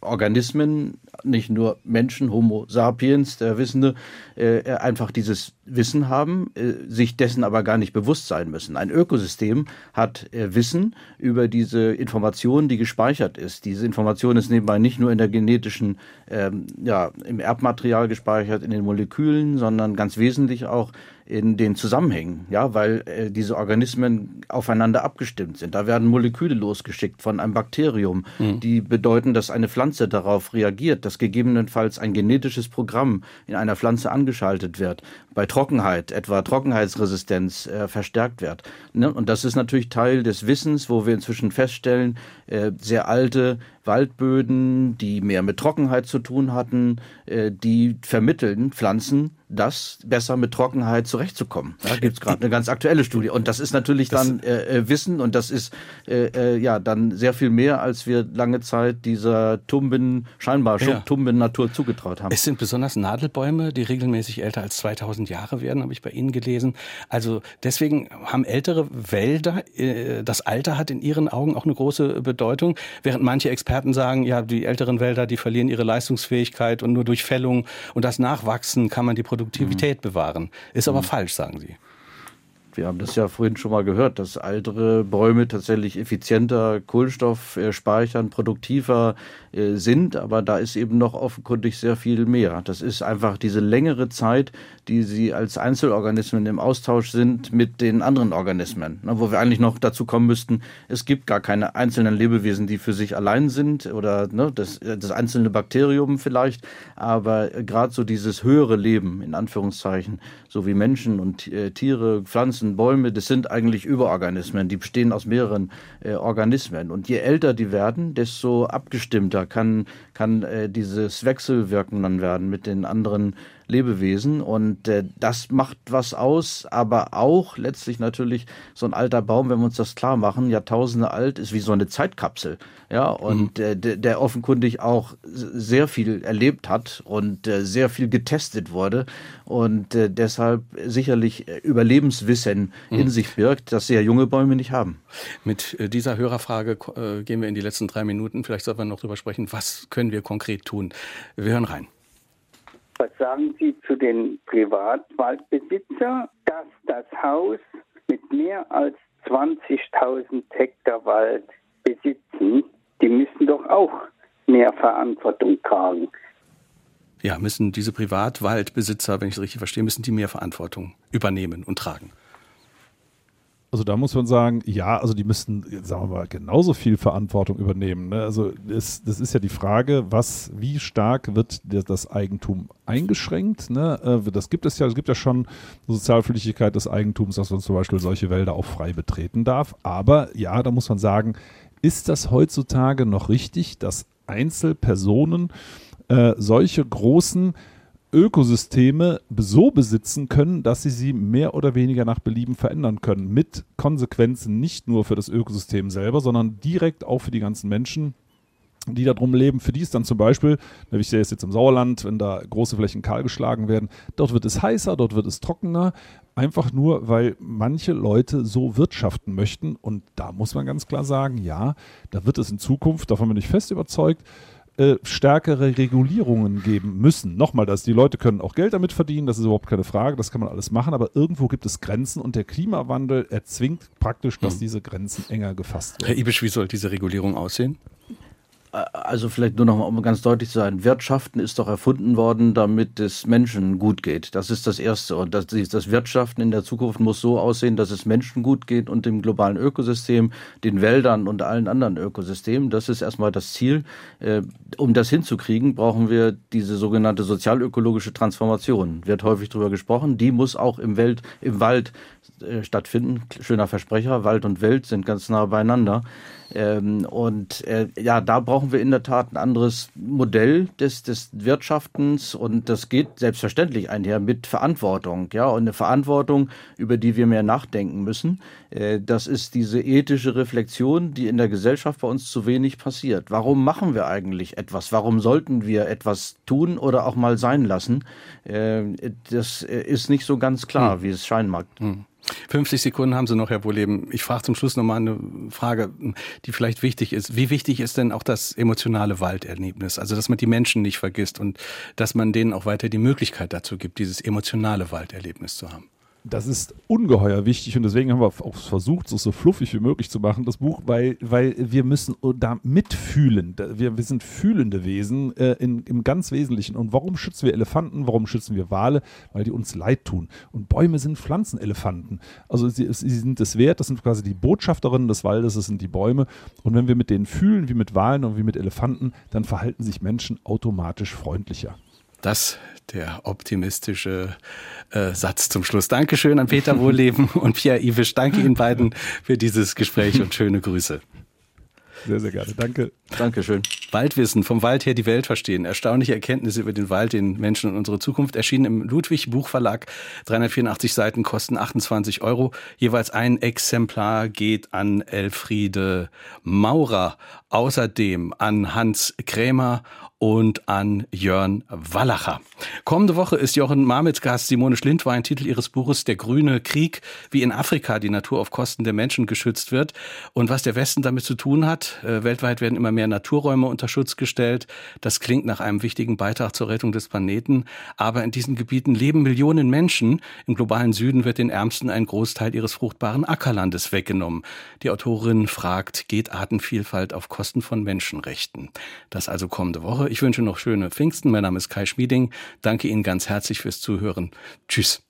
Organismen, nicht nur Menschen, Homo sapiens, der Wissende, einfach dieses Wissen haben, sich dessen aber gar nicht bewusst sein müssen. Ein Ökosystem hat Wissen über diese Information, die gespeichert ist. Diese Information ist nebenbei nicht nur in der genetischen, ähm, ja, im Erbmaterial gespeichert, in den Molekülen, sondern ganz wesentlich auch in den Zusammenhängen, ja, weil äh, diese Organismen aufeinander abgestimmt sind. Da werden Moleküle losgeschickt von einem Bakterium, mhm. die bedeuten, dass eine Pflanze darauf reagiert, dass gegebenenfalls ein genetisches Programm in einer Pflanze angeschaltet wird, bei Trockenheit, etwa Trockenheitsresistenz, äh, verstärkt wird. Ne? Und das ist natürlich Teil des Wissens, wo wir inzwischen feststellen, äh, sehr alte Waldböden, die mehr mit Trockenheit zu tun hatten, äh, die vermitteln Pflanzen das besser mit Trockenheit zurechtzukommen. Da gibt es gerade eine ganz aktuelle Studie. Und das ist natürlich das dann äh, äh, Wissen und das ist äh, äh, ja dann sehr viel mehr, als wir lange Zeit dieser Tumben, scheinbar ja. Tumben-Natur zugetraut haben. Es sind besonders Nadelbäume, die regelmäßig älter als 2000 Jahre werden, habe ich bei Ihnen gelesen. Also deswegen haben ältere Wälder, äh, das Alter hat in Ihren Augen auch eine große Bedeutung, während manche Experten sagen, ja, die älteren Wälder, die verlieren ihre Leistungsfähigkeit und nur durch Fällung und das Nachwachsen kann man die Produktivität mhm. bewahren. Ist aber mhm. falsch, sagen Sie. Wir haben das ja vorhin schon mal gehört, dass ältere Bäume tatsächlich effizienter Kohlenstoff äh, speichern, produktiver äh, sind, aber da ist eben noch offenkundig sehr viel mehr. Das ist einfach diese längere Zeit, die sie als Einzelorganismen im Austausch sind mit den anderen Organismen, ne, wo wir eigentlich noch dazu kommen müssten, es gibt gar keine einzelnen Lebewesen, die für sich allein sind oder ne, das, das einzelne Bakterium vielleicht, aber gerade so dieses höhere Leben, in Anführungszeichen, so wie Menschen und äh, Tiere, Pflanzen, Pflanzen, Bäume, das sind eigentlich Überorganismen, die bestehen aus mehreren äh, Organismen. Und je älter die werden, desto abgestimmter kann, kann äh, dieses Wechselwirken dann werden mit den anderen Lebewesen. Und äh, das macht was aus, aber auch letztlich natürlich so ein alter Baum, wenn wir uns das klar machen, Jahrtausende alt, ist wie so eine Zeitkapsel. Ja, und mhm. äh, der, der offenkundig auch sehr viel erlebt hat und äh, sehr viel getestet wurde und äh, deshalb sicherlich äh, Überlebenswissen mhm. in sich birgt, das sehr junge Bäume nicht haben. Mit äh, dieser Hörerfrage äh, gehen wir in die letzten drei Minuten. Vielleicht sollten wir noch drüber sprechen, was können wir konkret tun. Wir hören rein. Was sagen Sie zu den Privatwaldbesitzern, dass das Haus mit mehr als 20.000 Hektar Wald besitzen? Die müssen doch auch mehr Verantwortung tragen. Ja, müssen diese Privatwaldbesitzer, wenn ich es richtig verstehe, müssen die mehr Verantwortung übernehmen und tragen. Also da muss man sagen, ja, also die müssten, sagen wir mal, genauso viel Verantwortung übernehmen. Ne? Also das, das ist ja die Frage, was, wie stark wird das Eigentum eingeschränkt? Ne? Äh, das gibt es ja, es gibt ja schon Sozialpflichtigkeit des Eigentums, dass man zum Beispiel solche Wälder auch frei betreten darf. Aber ja, da muss man sagen, ist das heutzutage noch richtig, dass Einzelpersonen äh, solche großen Ökosysteme so besitzen können, dass sie sie mehr oder weniger nach Belieben verändern können. Mit Konsequenzen nicht nur für das Ökosystem selber, sondern direkt auch für die ganzen Menschen, die da drum leben. Für die ist dann zum Beispiel, ich sehe es jetzt im Sauerland, wenn da große Flächen kahlgeschlagen werden, dort wird es heißer, dort wird es trockener. Einfach nur, weil manche Leute so wirtschaften möchten. Und da muss man ganz klar sagen, ja, da wird es in Zukunft, davon bin ich fest überzeugt, äh, stärkere Regulierungen geben müssen. Nochmal, dass die Leute können auch Geld damit verdienen, das ist überhaupt keine Frage, das kann man alles machen, aber irgendwo gibt es Grenzen und der Klimawandel erzwingt praktisch, dass hm. diese Grenzen enger gefasst werden. Herr Ibisch, wie soll diese Regulierung aussehen? Also vielleicht nur noch mal, um ganz deutlich zu sein, Wirtschaften ist doch erfunden worden, damit es Menschen gut geht. Das ist das Erste. Und das, das Wirtschaften in der Zukunft muss so aussehen, dass es Menschen gut geht und dem globalen Ökosystem, den Wäldern und allen anderen Ökosystemen. Das ist erstmal das Ziel. Äh, um das hinzukriegen, brauchen wir diese sogenannte sozialökologische Transformation. Wird häufig darüber gesprochen. Die muss auch im, Welt, im Wald äh, stattfinden. Schöner Versprecher. Wald und Welt sind ganz nah beieinander. Ähm, und äh, ja, da brauchen wir in der Tat ein anderes Modell des, des Wirtschaftens und das geht selbstverständlich einher mit Verantwortung, ja, und eine Verantwortung, über die wir mehr nachdenken müssen. Äh, das ist diese ethische Reflexion, die in der Gesellschaft bei uns zu wenig passiert. Warum machen wir eigentlich etwas? Warum sollten wir etwas tun oder auch mal sein lassen? Äh, das ist nicht so ganz klar, hm. wie es scheinen mag. Hm. 50 Sekunden haben Sie noch, Herr Wohleben. Ich frage zum Schluss nochmal eine Frage, die vielleicht wichtig ist. Wie wichtig ist denn auch das emotionale Walderlebnis? Also, dass man die Menschen nicht vergisst und dass man denen auch weiter die Möglichkeit dazu gibt, dieses emotionale Walderlebnis zu haben das ist ungeheuer wichtig und deswegen haben wir auch versucht, es so fluffig wie möglich zu machen, das Buch, weil, weil wir müssen da mitfühlen. Wir, wir sind fühlende Wesen äh, in, im ganz Wesentlichen. Und warum schützen wir Elefanten? Warum schützen wir Wale? Weil die uns leid tun. Und Bäume sind Pflanzenelefanten. Also sie, sie sind es wert, das sind quasi die Botschafterinnen des Waldes, das sind die Bäume. Und wenn wir mit denen fühlen, wie mit Walen und wie mit Elefanten, dann verhalten sich Menschen automatisch freundlicher. Das der optimistische äh, Satz zum Schluss. Dankeschön an Peter Wohleben und Pierre Iwisch. Danke Ihnen beiden für dieses Gespräch und schöne Grüße. Sehr, sehr gerne. Danke. Dankeschön. Waldwissen, vom Wald her die Welt verstehen. Erstaunliche Erkenntnisse über den Wald, den Menschen und unsere Zukunft. Erschienen im Ludwig Buchverlag. 384 Seiten kosten 28 Euro. Jeweils ein Exemplar geht an Elfriede Maurer. Außerdem an Hans Krämer und an Jörn Wallacher. Kommende Woche ist Jochen Marmits Gast Simone Schlindwein, Titel ihres Buches Der grüne Krieg, wie in Afrika die Natur auf Kosten der Menschen geschützt wird und was der Westen damit zu tun hat. Äh, weltweit werden immer mehr Naturräume unter Schutz gestellt. Das klingt nach einem wichtigen Beitrag zur Rettung des Planeten. Aber in diesen Gebieten leben Millionen Menschen. Im globalen Süden wird den Ärmsten ein Großteil ihres fruchtbaren Ackerlandes weggenommen. Die Autorin fragt, geht Artenvielfalt auf Kosten von Menschenrechten? Das also kommende Woche. Ich wünsche noch schöne Pfingsten. Mein Name ist Kai Schmieding. Danke Ihnen ganz herzlich fürs Zuhören. Tschüss.